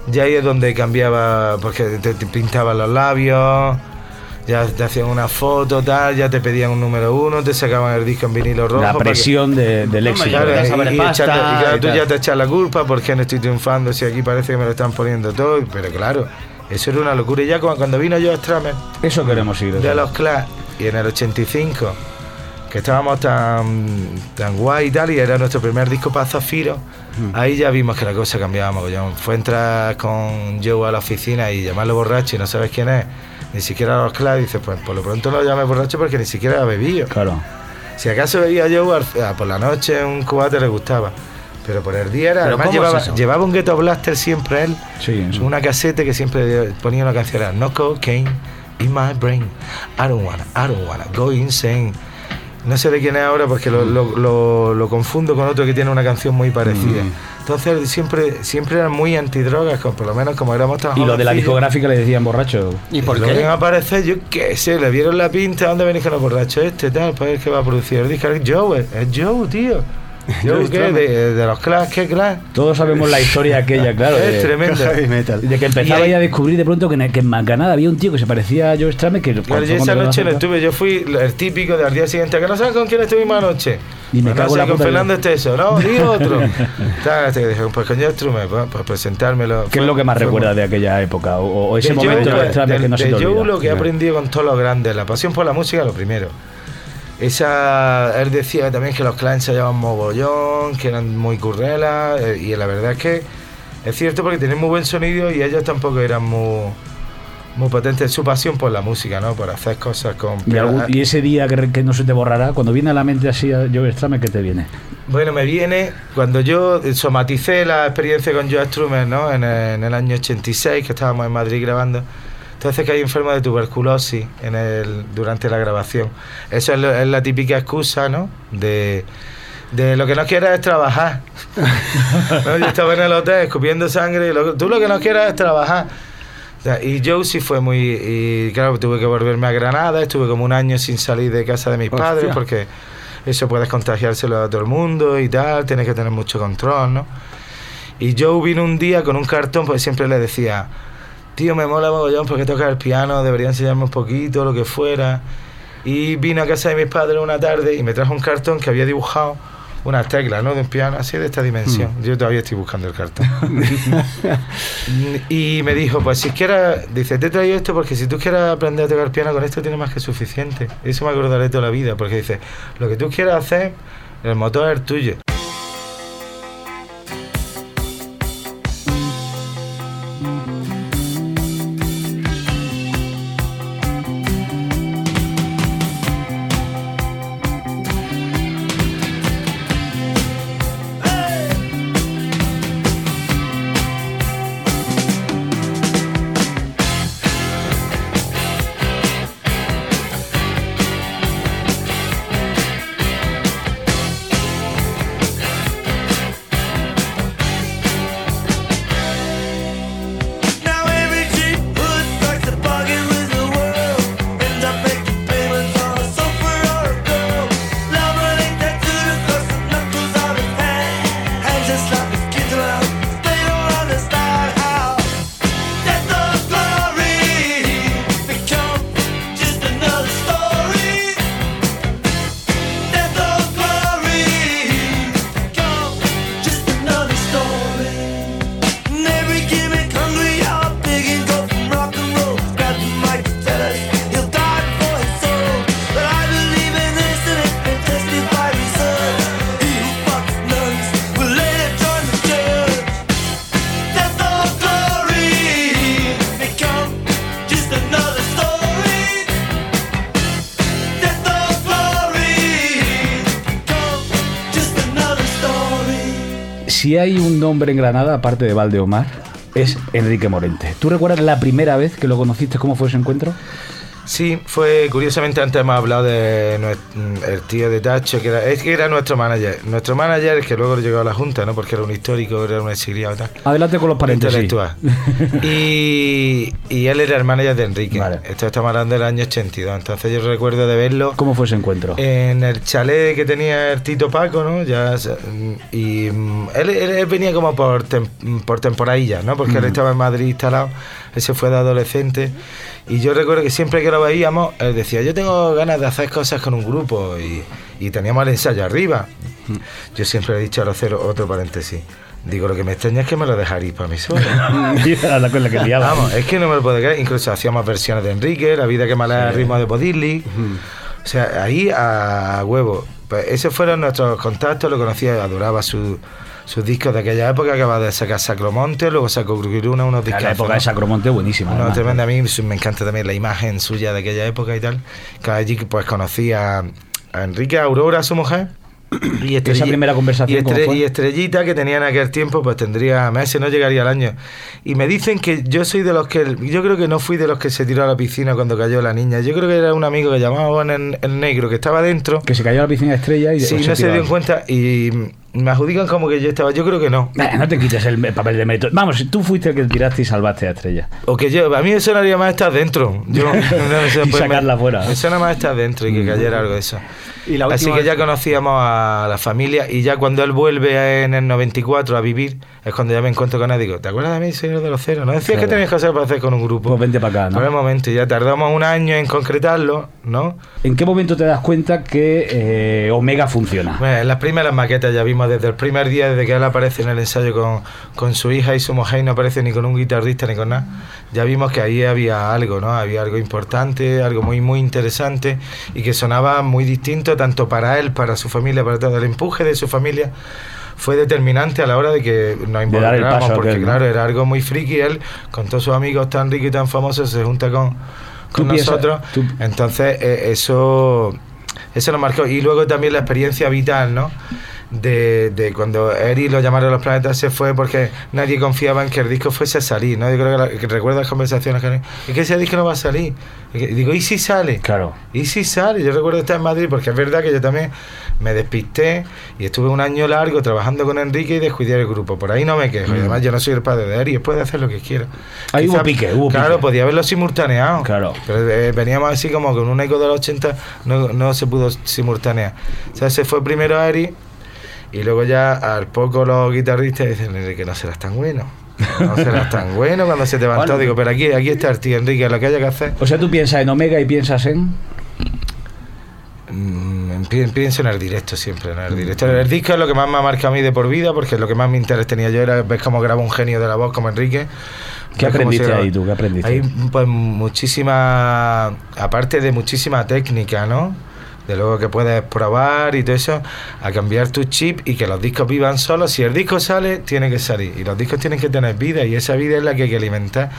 ya ahí es donde cambiaba, porque te, te pintaban los labios, ya te hacían una foto, tal, ya te pedían un número uno, te sacaban el disco en vinilo rojo. La que- presión de- del éxito. Claro, y- saber y pasta echarle- y claro, y tú ya te echas la culpa porque no estoy triunfando, si aquí parece que me lo están poniendo todo, pero claro, eso era una locura. Y ya cu- cuando vino yo Stramer, Eso queremos ir. de los Clash y en el 85 que estábamos tan tan guay y tal y era nuestro primer disco para Zafiro ahí ya vimos que la cosa cambiaba mogollón fue entrar con Joe a la oficina y llamarlo borracho y no sabes quién es ni siquiera los Clash dices pues por lo pronto lo llames borracho porque ni siquiera ha bebido Claro. Si acaso veía yo al- ah, por la noche un cubate le gustaba. Pero por el día era. ¿Pero Además llevaba, es eso? llevaba un ghetto blaster siempre él. Sí, sí. Una casete que siempre ponía una canción. Era No cocaine in my brain. I don't wanna, I don't wanna go insane. No sé de quién es ahora porque lo, lo- lo- lo confundo con otro que tiene una canción muy parecida. Mm. Entonces siempre, siempre eran muy antidrogas, por lo menos como éramos tan Y lo de la discográfica le decían borracho. ¿Y por Lo qué? ven a aparecer, yo qué sé, le vieron la pinta, ¿dónde venís con los borrachos este, tal? Pues es que va a producir el disco. Es Joe, es Joe, tío. ¿Qué? De, de los Clash, ¿qué Clash? Todos sabemos la historia aquella, claro. es de- tremendo. Heavy metal. De que empezaba Y ahí- ya a descubrir de pronto que en, que en había un tío que se parecía a Joe Strummer que Claro, yo esa noche no estuve, yo fui el típico del día siguiente, que no sabes con quién estuvimos anoche. Y me Pues cago no sé, la con puta Fernando Esteso, no, di otro. Dije, pues con Joe Strummer, pues, pues presentármelo. ¿Qué es lo que más Fue- recuerdas de aquella época? O, o ese de momento Joe, de Strummer que no se te olvida. lo que he aprendido con todos los grandes, la pasión por la música, lo primero. Esa, él decía también que los clans se llamaban mogollón, que eran muy currelas, eh, y la verdad es que es cierto porque tenían muy buen sonido y ellos tampoco eran muy, muy potentes. Su pasión por la música, ¿no? Por hacer cosas con... Y, algún- y ese día que, no se te borrará, cuando viene a la mente así Joe Strummer, ¿qué te viene? Bueno, me viene cuando yo somaticé la experiencia con Joe Strummer, ¿no? En el, en el año 86, que estábamos en Madrid grabando. Entonces caí enfermo de tuberculosis en el, durante la grabación. Eso es, lo- es la típica excusa, ¿no? De, de lo que no quieras es trabajar. ¿No? Yo estaba en el hotel escupiendo sangre y lo- tú lo que no quieras es trabajar. O sea, y Joe sí fue muy... Y claro, tuve que volverme a Granada, estuve como un año sin salir de casa de mis Hostia. padres porque eso puedes contagiárselo a todo el mundo y tal, tienes que tener mucho control, ¿no? Y Joe vino un día con un cartón, pues siempre le decía, tío, me mola mogollón porque toca el piano, debería enseñarme un poquito, lo que fuera. Y vino a casa de mis padres una tarde y me trajo un cartón que había dibujado unas teclas, ¿no? De un piano así de esta dimensión. Yo todavía estoy buscando el cartón. y me dijo, pues si quieres, dice, te he traído esto porque si tú quieres aprender a tocar piano con esto tienes más que suficiente. Eso me acordaré toda la vida, porque dice, lo que tú quieras hacer, el motor es tuyo. Si hay un nombre en Granada, aparte de Valdeomar, es Enrique Morente. ¿Tú recuerdas la primera vez que lo conociste? ¿Cómo fue ese encuentro? Sí, fue curiosamente antes hemos hablado de el tío de Tacho, que era, es que era nuestro manager. Nuestro manager, que luego llegó a la Junta, ¿no? Porque era un histórico, era un exiliado y tal. Adelante con los paréntesis. Y, y él era el manager de Enrique. Vale. Esto estamos hablando del año 82. Entonces yo recuerdo de verlo ¿Cómo fue ese encuentro? en el chalet que tenía el Tito Paco, ¿no? Ya, y mm, él, él- él venía como por, tem- por temporadillas, ¿no? Porque él estaba en Madrid instalado, él se fue de adolescente. Y yo recuerdo que siempre que lo veíamos, él decía, yo tengo ganas de hacer cosas con un grupo. Y, y teníamos el ensayo arriba. Yo siempre he dicho, ahora hacer otro paréntesis. Digo, lo que me extraña es que me lo dejaréis para mí solo. La con la que liaba. Vamos, es que no me lo puedo creer. Incluso hacíamos versiones de Enrique, La vida que mala el ritmo de Podilly. O sea, ahí a huevo. Pues esos fueron nuestros contactos, lo conocía, adoraba su- sus discos de aquella época, acaba de sacar Sacromonte, luego sacó Gruruna, unos La discos. época de Sacromonte buenísima. No, tremenda. A mí me encanta también la imagen suya de aquella época y tal. Que allí pues conocía a Enrique, Aurora, su mujer. Y Esa primera conversación, y, ¿cómo fue? y Estrellita, que tenía en aquel tiempo, pues tendría meses, no llegaría al año. Y me dicen que yo soy de los que. Yo creo que no fui de los que se tiró a la piscina cuando cayó la niña. Yo creo que era un amigo que llamaban el, el negro, que estaba dentro. Que se cayó a la piscina de estrella y Sí, no se dio cuenta y me adjudican como que yo estaba. Yo creo que no. No te quites el papel de mérito. Vamos, tú fuiste el que tiraste y salvaste a Estrella. O que yo, a mí me sonaría más estar dentro. Yo, no, no sé, Y sacarla me- fuera. Me suena más estar dentro y que cayera algo de eso. Y la Así que ya conocíamos a la familia y ya cuando él vuelve en el 94 a vivir, es cuando ya me encuentro con él. Digo, ¿te acuerdas de mí, señor de los ceros? ¿No decías Claro. que tenías cosas para hacer con un grupo? Pues vente para acá, ¿no? Por el momento, y ya tardamos un año en concretarlo, ¿no? ¿En qué momento te das cuenta que eh, Omega funciona? Bueno, en las primeras maquetas ya vimos desde el primer día, desde que él aparece en el ensayo con, con su hija y su mujer y no aparece ni con un guitarrista ni con nada, ya vimos que ahí había algo, ¿no? Había algo importante, algo muy, muy interesante y que sonaba muy distinto tanto para él, para su familia, para todo. El empuje de su familia fue determinante a la hora de que nos involucráramos, porque aquel, ¿no? claro, era algo muy friki. Él, con todos sus amigos tan ricos y tan famosos, se junta con, con nosotros. Entonces, eh, eso, eso nos marcó. Y luego también la experiencia vital, ¿no? De, de cuando Eri lo llamaron a los planetas se fue porque nadie confiaba en que el disco fuese a salir, ¿no? Yo creo que, la- que recuerdo las conversaciones que es que ese disco no va a salir. Y digo, ¿y si sale? Claro. ¿Y si sale? Yo recuerdo estar en Madrid porque es verdad que yo también me despisté y estuve un año largo trabajando con Enrique y descuidé el grupo. Por ahí no me quejo. Y además yo no soy el padre de Eri, puede hacer lo que quiera. Mm. Ahí hubo Quizá- pique, hubo Claro, pique. podía haberlo simultaneado. Claro. Pero eh, veníamos así como con un eco de los 80, no, no se pudo simultanear. O sea, se fue primero a Eri y luego ya al poco los guitarristas dicen Enrique, no serás tan bueno. No serás tan bueno cuando se te levantó. Bueno. Digo, pero aquí, aquí está el tío Enrique, lo que haya que hacer. O sea, tú piensas en Omega y piensas en. Mm, pi- pienso en el directo siempre, en el directo. El disco es lo que más me ha marcado a mí de por vida, porque lo que más me interés tenía yo era ver cómo graba un genio de la voz como Enrique. ¿Qué aprendiste ahí tú? ¿Qué aprendiste? Hay pues muchísima, aparte de muchísima técnica, ¿no? De luego que puedes probar y todo eso, a cambiar tu chip y que los discos vivan solos. Si el disco sale, tiene que salir. Y los discos tienen que tener vida y esa vida es la que hay que alimentar,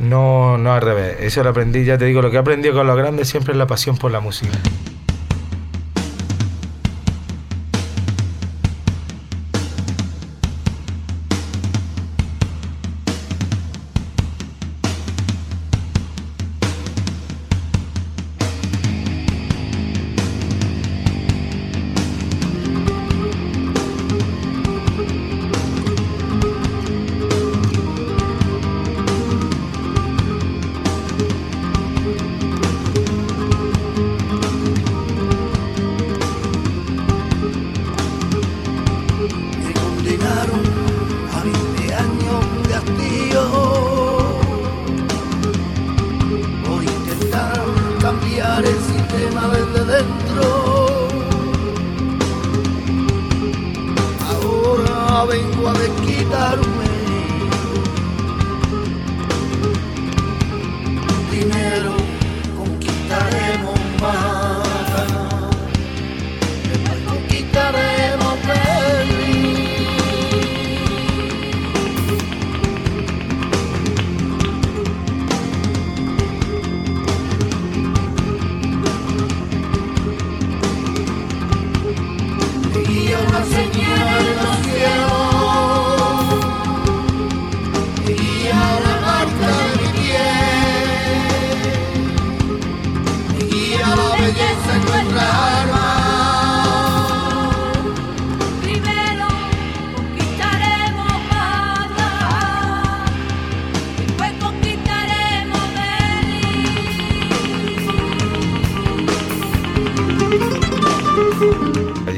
no, no al revés. Eso lo aprendí, ya te digo, lo que he aprendido con los grandes siempre es la pasión por la música.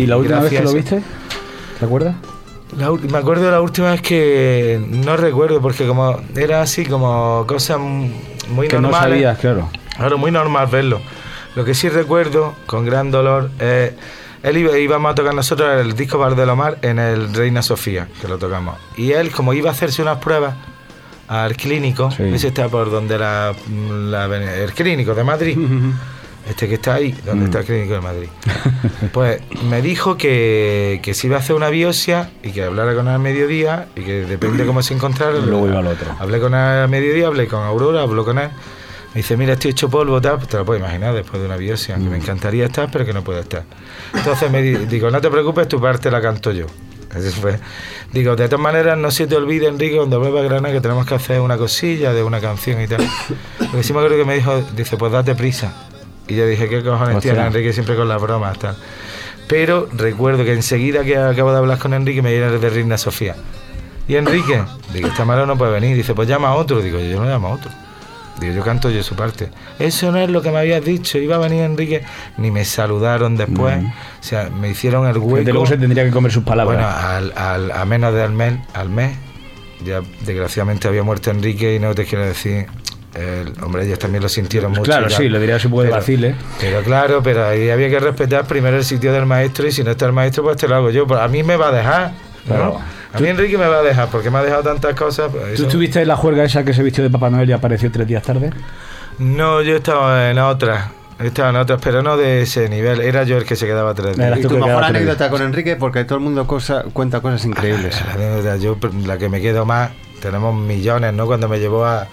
La última vez que lo viste? ¿Te acuerdas? La me acuerdo de la última vez que no recuerdo, porque como era así como cosas muy Que no normales. sabías, claro. Claro, muy normal verlo. Lo que sí recuerdo, con gran dolor, es... Él iba, íbamos a tocar nosotros el disco Bar de Mar en el Reina Sofía, que lo tocamos. Y él, como iba a hacerse unas pruebas al clínico, Sí. ese está por donde la, la- el clínico de Madrid, este que está ahí, donde Mm. está el clínico de Madrid. Pues me dijo que, que se iba a hacer una biopsia y que hablara con él al mediodía y que depende cómo se encontrara. Luego iba al otro. Hablé con él al mediodía, hablé con Aurora, habló con él. Me dice, mira, estoy hecho polvo, tal, te lo puedes imaginar después de una biopsia, que me encantaría estar, pero que no puedo estar. Entonces me di- digo, no te preocupes, tu parte la canto yo. Así fue. Digo, de todas maneras, no se te olvide, Enrique, cuando vuelva a Granada, que tenemos que hacer una cosilla de una canción y tal. Porque sí me acuerdo que me dijo, dice, pues date prisa. Y yo dije, ¿qué cojones tiene Enrique siempre con las bromas, tal? Pero recuerdo que enseguida que acabo de hablar con Enrique, me viene de Reina Sofía. ¿Y Enrique? Digo, está malo, no puede venir. Dice, pues llama a otro. Digo, yo no llamo a otro. Digo, yo canto yo su parte. Eso no es lo que me habías dicho. Iba a venir Enrique. Ni me saludaron después. O sea, me hicieron el hueco. Desde luego se tendría que comer sus palabras. Bueno, al, al- a menos de al mes, al mes, ya desgraciadamente había muerto Enrique y no te quiero decir, el- hombre, ellos también lo sintieron mucho. Claro, sí, lo diría así un poco de Pero- vacile. Pero claro, pero ahí había que respetar primero el sitio del maestro y si no está el maestro, pues te lo hago yo. Pues a mí me va a dejar, ¿no? Claro. A mí Enrique me va a dejar porque me ha dejado tantas cosas. pues, ¿Tú estuviste en la juerga esa que se vistió de Papá Noel y apareció tres días tarde? No, yo estaba en otras. Estaba en otras, pero no de ese nivel. Era yo el que se quedaba atrás Y tú tu que mejor anécdota con Enrique, porque todo el mundo cosa, cuenta cosas increíbles. La yo la que me quedo más, tenemos millones, ¿no? Cuando me llevó a,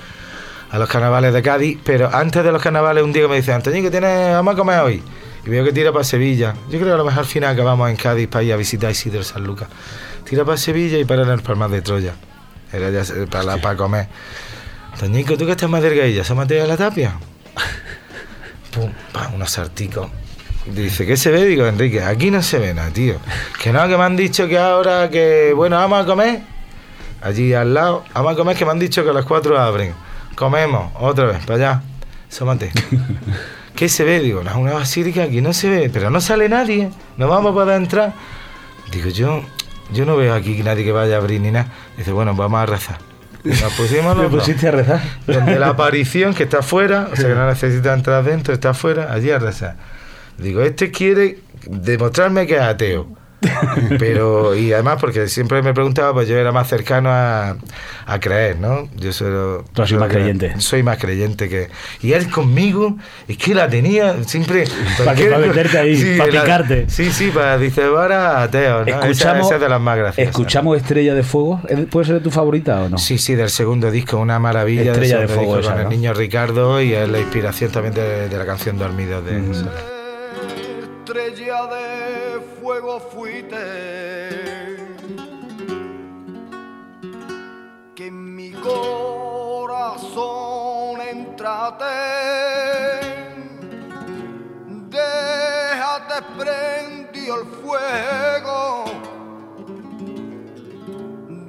a los carnavales de Cádiz, pero antes de los carnavales un día que me dice, Antonio, que tienes, vamos a comer hoy. Y veo que tira para Sevilla. Yo creo que a lo mejor al final acabamos en Cádiz para ir a visitar Isidro San Lucas. Tira para Sevilla y para en el Palmar de Troya. Era ya eh, para, la- para comer. Toñico, ¿tú que estás más delgadilla? ¿Se de la Tapia? Pum, pa, unos sarticos. Dice, ¿qué se ve? Digo, Enrique, aquí no se ve nada, tío. Que no, que me han dicho que ahora que, bueno, vamos a comer. Allí al lado, vamos a comer que me han dicho que a las 4 abren. Comemos, otra vez, para allá. Sómate. ¿Qué se ve? Digo, una basílica, aquí no se ve, pero no sale nadie, no vamos a poder entrar. Digo, yo, yo no veo aquí nadie que vaya a abrir ni nada. Dice, bueno, vamos a rezar. Nos pusimos ¿Me los dos. pusiste a rezar? Donde la aparición, que está afuera, o sea que no necesita entrar dentro, está afuera, allí a rezar. Digo, este quiere demostrarme que es ateo. Pero, y además, porque siempre me preguntaba, pues yo era más cercano a, a creer, ¿no? Yo soy, Tú sido más creyente. Soy más creyente que. Y él conmigo, es que la tenía siempre. Para que- para meterte ahí, para la- picarte. Sí, sí, para, dice, ahora ateo, ¿no? Esa- Escuchamos, esa es de las más graciosas. escuchamos Estrella de Fuego. ¿Es- ¿Puede ser tu favorita o no? Sí, sí, del segundo disco, una maravilla. Estrella de Fuego disco esa, con ¿no? el niño Ricardo y es la inspiración también de, de la canción Dormidos de Estrella de fuego fuiste que en mi corazón entrate. Déjate prendió el fuego.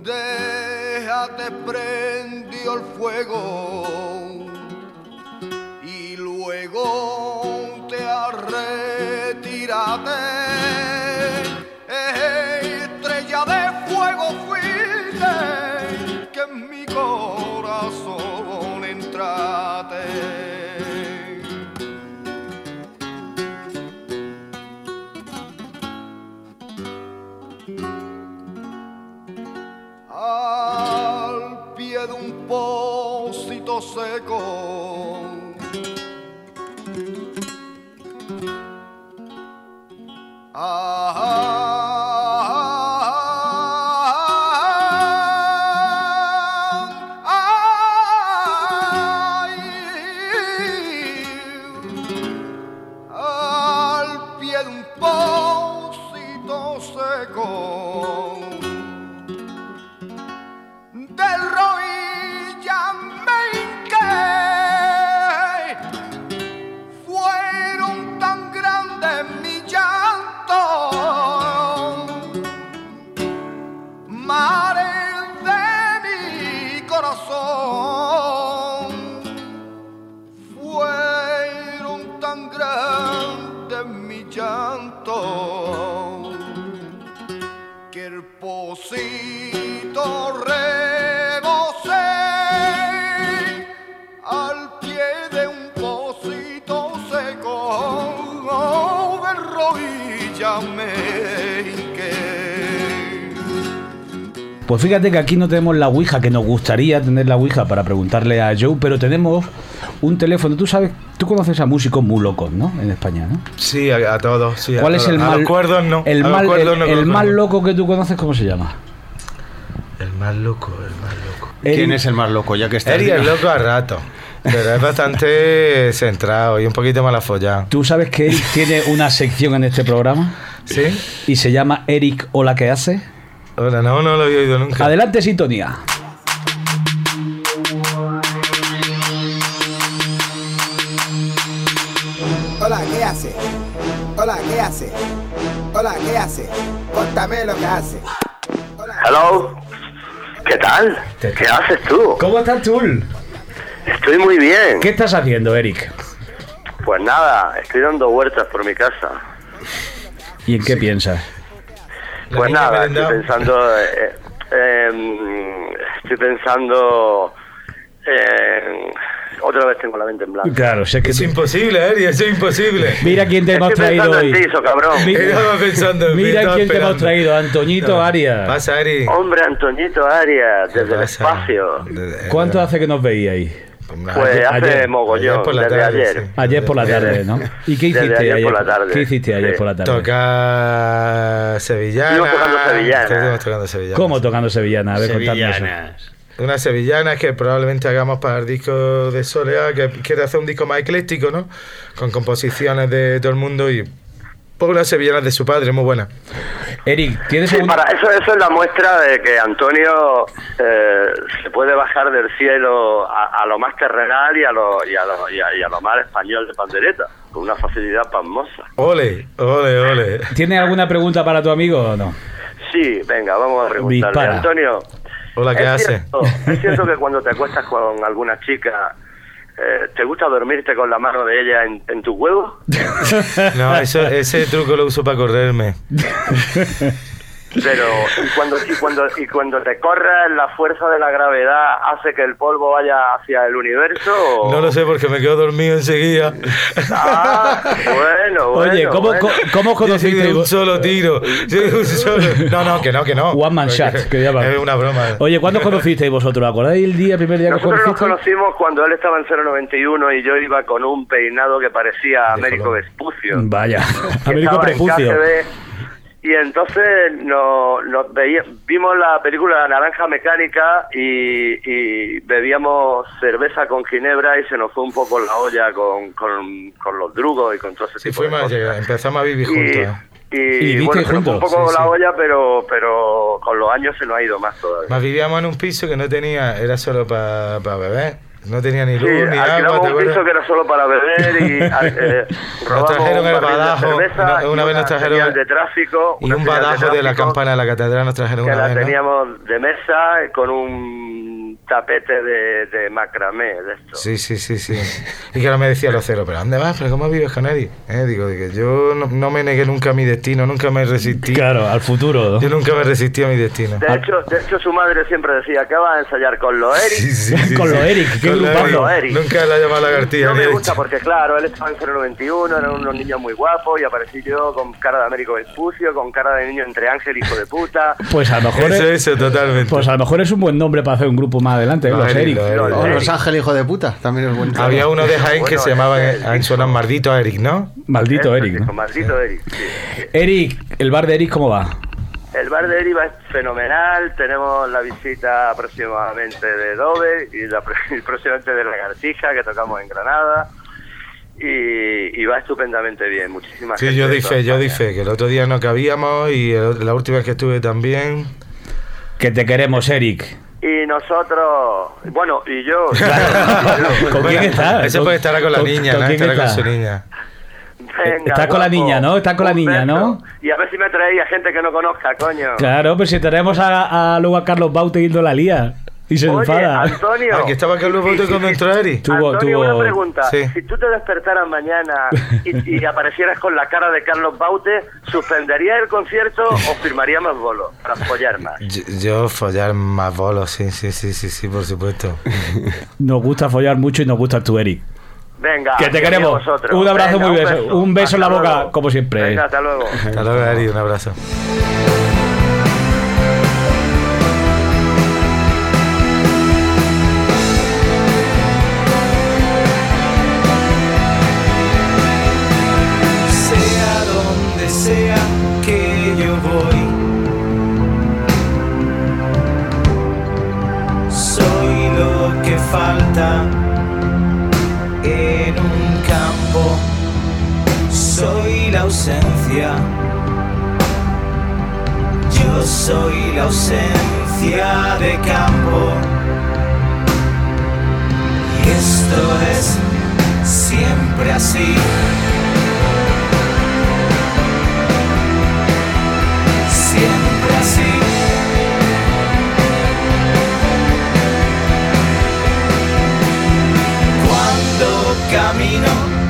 Déjate prendió el fuego. Y luego Out there. Pues fíjate que aquí no tenemos la Ouija, que nos gustaría tener la Ouija para preguntarle a Joe, pero tenemos un teléfono. Tú sabes, tú conoces a músicos muy locos, ¿no? En España, ¿no? Sí, a, a todos. Sí, a ¿Cuál es todos. el A cuerdos no. El, a mal- cuerdos el- no el más loco que tú conoces, ¿cómo se llama? El más loco, el más loco. ¿Quién es el más loco? Ya que está Eri es loco a rato. Pero es bastante centrado y un poquito mal afollado. ¿Tú sabes que Eric tiene una sección en este programa? ¿Sí? Y se llama Eric Hola, ¿qué hace? Ahora, no, no lo había oído nunca. Adelante, sintonía. Hola, ¿qué hace? Hola, ¿qué hace? Hola, ¿qué hace? Cuéntame lo que hace. Hello. ¿Qué tal? ¿Qué haces tú? ¿Cómo estás tú? Estoy muy bien. ¿Qué estás haciendo, Eric? Pues nada, estoy dando vueltas por mi casa. ¿Y en qué piensas? Pues nada, estoy pensando... eh, eh, em, estoy pensando... eh, otra vez tengo la mente en blanco. Claro, sé que Es imposible, Eri, es imposible. Mira quién te hemos traído en hoy. ti, so cabrón. Mira, pensando en mira quién te hemos traído, Antoñito Arias. Pasa, Eri. Hombre, Antoñito Arias, desde el espacio. ¿Cuánto hace que nos veíais? Pues Ayer- hace ayer- mogollón, ayer por la desde tarde, ayer. sí. Ayer por la tarde, ¿no? ¿Y qué Desde hiciste ayer ayer? por la tarde. ¿Qué hiciste ayer Sí. por la tarde? Tocar sevillana. Estuvimos tocando sevillana. Estuvimos tocando sevillana. ¿Cómo tocando sevillana? A ver, eso. Una sevillana que probablemente hagamos para el disco de Soleá, que quiere hacer un disco más ecléctico, ¿no? Con composiciones de todo el mundo y por unas sevillanas de su padre, muy buenas. Eric, ¿tienes Sí, para eso, eso es la muestra de que Antonio eh, se puede bajar del cielo a, a lo más terrenal y a lo, y, a lo, y, a, y a lo más español de pandereta, con una facilidad pasmosa. Ole, ole, ole. ¿Tienes alguna pregunta para tu amigo o no? Sí, venga, vamos a preguntarle. Dispara. Antonio, Hola, ¿qué ¿es hace? cierto, ¿es cierto que cuando te acuestas con alguna chica, eh, te gusta dormirte con la mano de ella en, en tu huevo? No, eso, ese truco lo uso para correrme. Pero y cuando y cuando y cuando te corres la fuerza de la gravedad hace que el polvo vaya hacia el universo o- No lo sé porque me quedo dormido enseguida. Ah, bueno, bueno. Oye, ¿cómo, bueno. ¿cómo conocisteis? un solo tiro. Sí, de un solo- No, no, que no, que no. One man shot, que llaman. Es una broma. Oye, ¿cuándo os conocisteis vosotros? ¿Acordáis el día, el primer día que os Nosotros nos conocimos cuando él estaba en 091 y yo iba con un peinado que parecía Américo. Vespucio. Vaya, Américo Prepucio. Y entonces nos, nos veía- vimos la película Naranja Mecánica y, y bebíamos cerveza con ginebra y se nos fue un poco la olla con, con, con los drugos y con todo ese Sí, tipo de fuimos a cosas. llegar, empezamos a vivir juntos. ¿eh? y, ¿Y vivisteis bueno, se nos fue un poco Sí, la sí. olla, pero, pero con los años se nos ha ido más todavía. Más vivíamos en un piso que no tenía, era solo para beber. No tenía ni Sí, luz ni agua, alquilamos ¿te un piso que era solo para beber y eh, robamos trajeron un el barril de badajo, cerveza una- una vez nos trajeron- de tráfico, Y un badajo de la tráfico campana de la catedral nos trajeron que una la vez, ¿no? teníamos de mesa con un tapete de, de macramé de esto. Sí, sí, sí, sí. Y que ahora me decía los cero, ¿pero dónde vas? ¿Pero cómo vives con Eric? Eh, digo, digo, yo no, no me negué nunca a mi destino, nunca me resistí. Claro, al futuro. Yo nunca me resistí a mi destino. De hecho, de hecho, su madre siempre decía que vas a ensayar con los Eric. Sí, sí, sí, Con sí. lo Eric, qué Con lo grupazo. Eric. Nunca la llamaba lagartija. No me gusta dicho. porque, claro, él estaba en 091, eran unos niños muy guapos y aparecí yo con cara de Américo Vespucio, con cara de niño entre ángel, hijo de puta. Pues a lo mejor Eso, es, eso, totalmente. pues a lo mejor es un buen nombre para hacer un grupo más adelante, ¿eh? Los los Eric, Eric. los Eric. Los O Eric. Los Ángeles, hijo de puta. También es buen Había uno de Jaén que Bueno, se llamaba suena Maldito Eric, ¿no? Maldito Eric. ¿no? Maldito Eric, sí. Eric, el bar de Eric, ¿cómo va? El bar de Eriva es fenomenal, tenemos la visita próximamente de Dover y, la, y próximamente de Lagartija que tocamos en Granada y, y va estupendamente bien, muchísimas Sí, yo di fe, yo di fe, que el otro día no cabíamos y el- la última vez que estuve también. Que te queremos, Eric. Y nosotros, bueno, y yo, ¿Con quién estás? Ese puede estar con la ¿Con- niña, con ¿no? quién Estará con está? su niña. venga, Estás con la guapo, niña, ¿no? Estás con la niña, ¿no? Y a ver si me traéis a gente que no conozca, coño. Claro, pero si tenemos a, a luego a Carlos Baute yendo la lía y se Oye, enfada. Antonio. Ah, que estaba Carlos Bote cuando entró Eric. Tuvo- Antonio, tuvo- una pregunta. Sí. Si tú te despertaras mañana y, y aparecieras con la cara de Carlos Baute, ¿suspenderías el concierto o firmaríamos bolo para follar más? Yo, yo follar más bolos, sí, sí, sí, sí, sí, por supuesto. Nos gusta follar mucho y nos gusta tú, Eric. Venga, Que te queremos. vosotros. Un abrazo Venga, muy beso. Un beso en la boca, luego. como siempre. Venga, hasta luego. Hasta luego, Eric, un abrazo. Ausencia. Yo soy la ausencia de campo. Y esto es siempre así. Siempre así. Camino,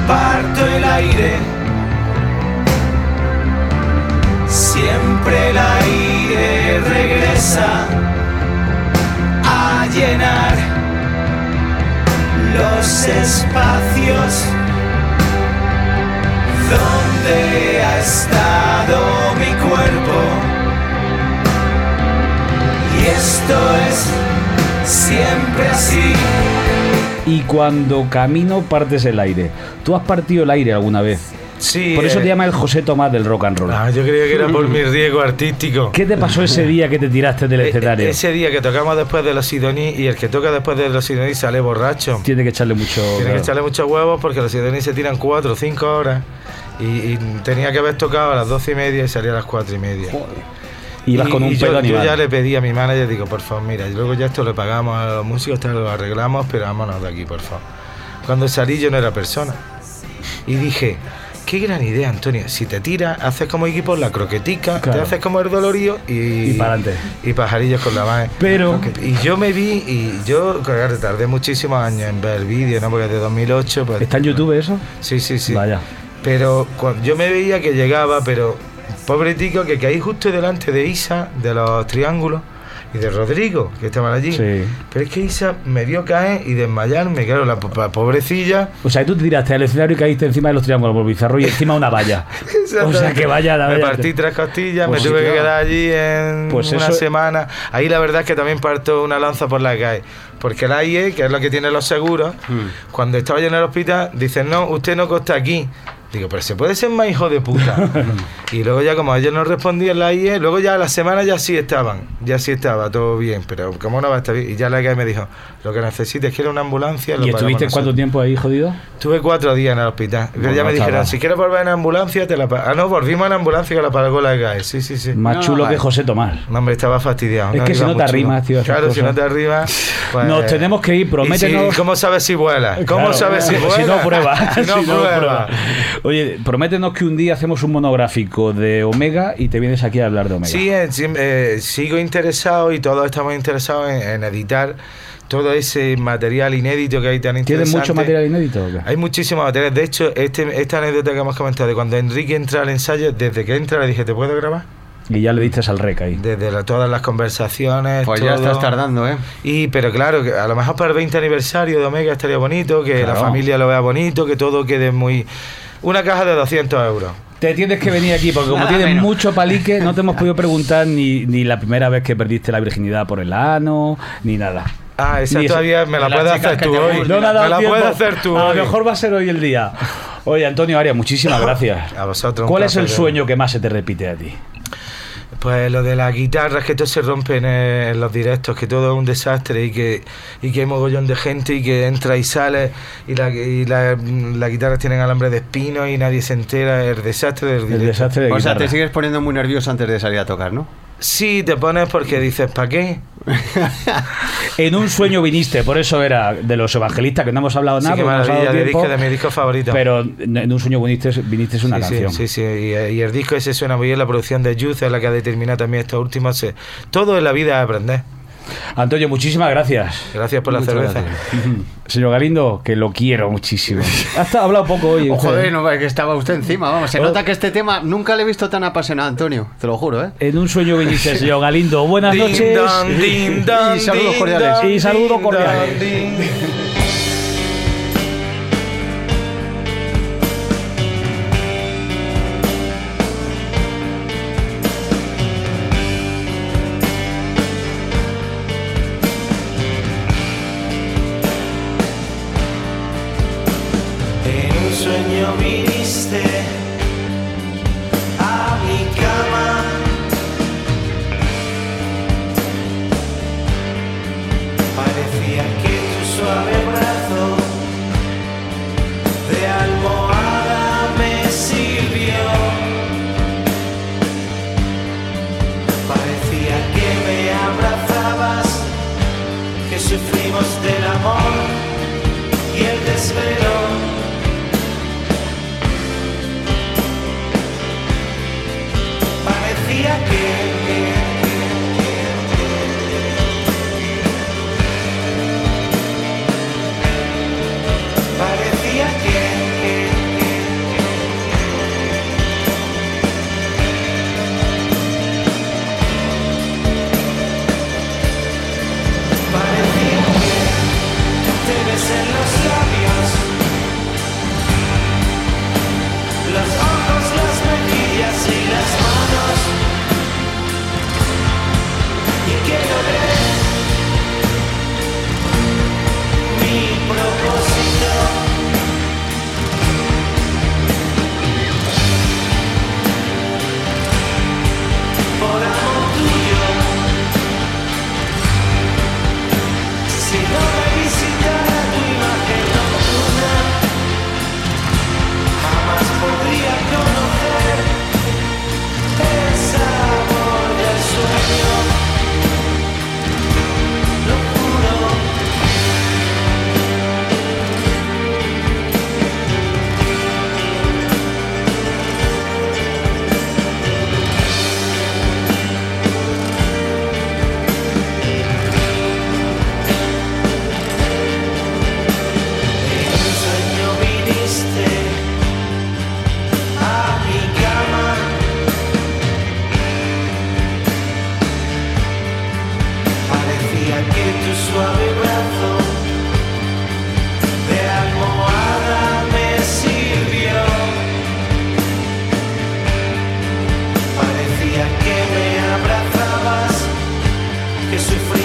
parto el aire. Siempre el aire regresa a llenar los espacios donde ha estado mi cuerpo. Y esto es siempre así. Y cuando camino partes el aire. ¿Tú has partido el aire alguna vez? Sí. Por eso eh, te llama el José Tomás del rock and roll. Ah, yo creía que era por mi riesgo artístico. ¿Qué te pasó ese día que te tiraste del Eh, escenario? eh, Ese día que tocamos después de los Sidoní y el que toca después de los Sidoní sale borracho. Tiene que echarle mucho. Tiene claro. que echarle muchos huevos porque los Sidoní se tiran cuatro o cinco horas. Y, y tenía que haber tocado a las doce y media y salía a las cuatro y media. Ibas Y- con un y yo, yo ya le pedí a mi manager, digo, por favor, mira, y luego ya esto lo pagamos a los músicos, te lo arreglamos, pero vámonos de aquí, por favor. Cuando salí yo no era persona. Y dije, qué gran idea, Antonio. Si te tiras, haces como equipo la croquetica, Claro. te haces como el dolorío y, Y pa'lante. y pajarillos con la mano. Pero- Y yo me vi, y yo, claro, tardé muchísimos años en ver el vídeo, ¿no? Porque desde 2008... Pues, ¿Está en YouTube eso? Sí, sí, sí. Vaya. Pero cuando yo me veía que llegaba, pero pobre tico que caí justo delante de Isa, de los triángulos, y de Rodrigo, que estaban allí. Sí. Pero es que Isa me vio caer y desmayarme, claro, la, la pobrecilla. O sea, tú te tiraste al escenario y caíste encima de los triángulos por bizarro y encima de una valla. O sea, que vaya la Me valla. partí tres costillas, Pues me tuve sí, que quedar allí en Pues una eso- semana. Ahí la verdad es que también parto una lanza por la calle. Porque el AIE, que es lo que tiene los seguros, Hmm. cuando estaba yo en el hospital, dicen, no, usted no costa aquí. Digo, pero se puede ser más hijo de puta. y luego ya como ellos no respondían la IE, luego ya a la semana ya sí estaban, ya sí estaba todo bien, pero como no va a estar bien. Y ya la IE me dijo, lo que necesites, quiero una ambulancia. lo ¿Y estuviste nosotros". cuánto tiempo ahí jodido? Tuve cuatro días en el hospital. Pero Bueno, ya me dijeron, si quieres volver en ambulancia, te la pa-". Ah, no, volvimos en ambulancia que la pagó la GAE. Sí, sí, sí. Más chulo que José Tomás. No, hombre, estaba fastidiado. Es no, que si no te arrimas, tío, Claro, si no te arrimas. pues- Nos tenemos que ir, ¿Y prométenos. si- ¿Cómo sabes si vuela? ¿Cómo Claro, sabes si vuela? Si no prueba. Si no prueba. Oye, prométenos que un día hacemos un monográfico de Omega y te vienes aquí a hablar de Omega. Sí, eh, eh, sigo interesado y todos estamos interesados en, en editar todo ese material inédito que hay tan ¿Tienes interesante. mucho material inédito? o qué? Hay muchísimos materiales. De hecho, este, esta anécdota que hemos comentado de cuando Enrique entra al ensayo, desde que entra le dije, ¿te puedo grabar? Y ya le diste al rec ahí. Desde la- todas las conversaciones. Pues ya estás tardando, ¿eh? Y, pero claro, que a lo mejor para el 20 aniversario de Omega estaría bonito, que la familia lo vea bonito, que todo quede muy... Una caja de 200 euros. Te tienes que venir aquí porque como Nada tienes menos. mucho palique, no te hemos podido preguntar ni, ni la primera vez que perdiste la virginidad por el ano, ni nada. Ah, esa Ni todavía me la puedes hacer tú hoy. No me dado me la tiempo. puedes hacer tú A lo mejor va a ser hoy el día. Oye, Antonio Arias, muchísimas gracias. A vosotros. ¿Cuál es el sueño que más se te repite a ti? Pues lo de las guitarras, que todo se rompe en, eh, en los directos, que todo es un desastre y que, y que hay mogollón de gente y que entra y sale y, la, y la- las guitarras tienen alambre de espino y nadie se entera, el desastre del directo. El desastre de O sea, te sigues poniendo muy nervioso antes de salir a tocar, ¿no? Sí, te pones porque dices, ¿para qué? En un sueño viniste, por eso era de los evangelistas que no hemos hablado Sí, nada, nos ha maravilla de tiempo, disco, de mi disco favorito. pero en un sueño viniste, viniste una sí, canción. Sí, sí, sí. Y, y el disco ese suena muy bien, la producción de Youth es la que ha determinado también estos últimos. eh, Todo en la vida es aprender. Antonio, muchísimas gracias. Gracias por la Muchas cerveza. gracias. Señor Galindo, que lo quiero muchísimo. Hasta ha hablado poco hoy. Oh, usted. joder, no, es que estaba usted encima, vamos. Se Oh. nota que este tema nunca le he visto tan apasionado, Antonio. Te lo juro, ¿eh? En un sueño viniste, señor Galindo. Buenas Din, noches. don, din, don, Y saludos din, cordiales. don, Y saludos din, cordiales. Que sufrimos del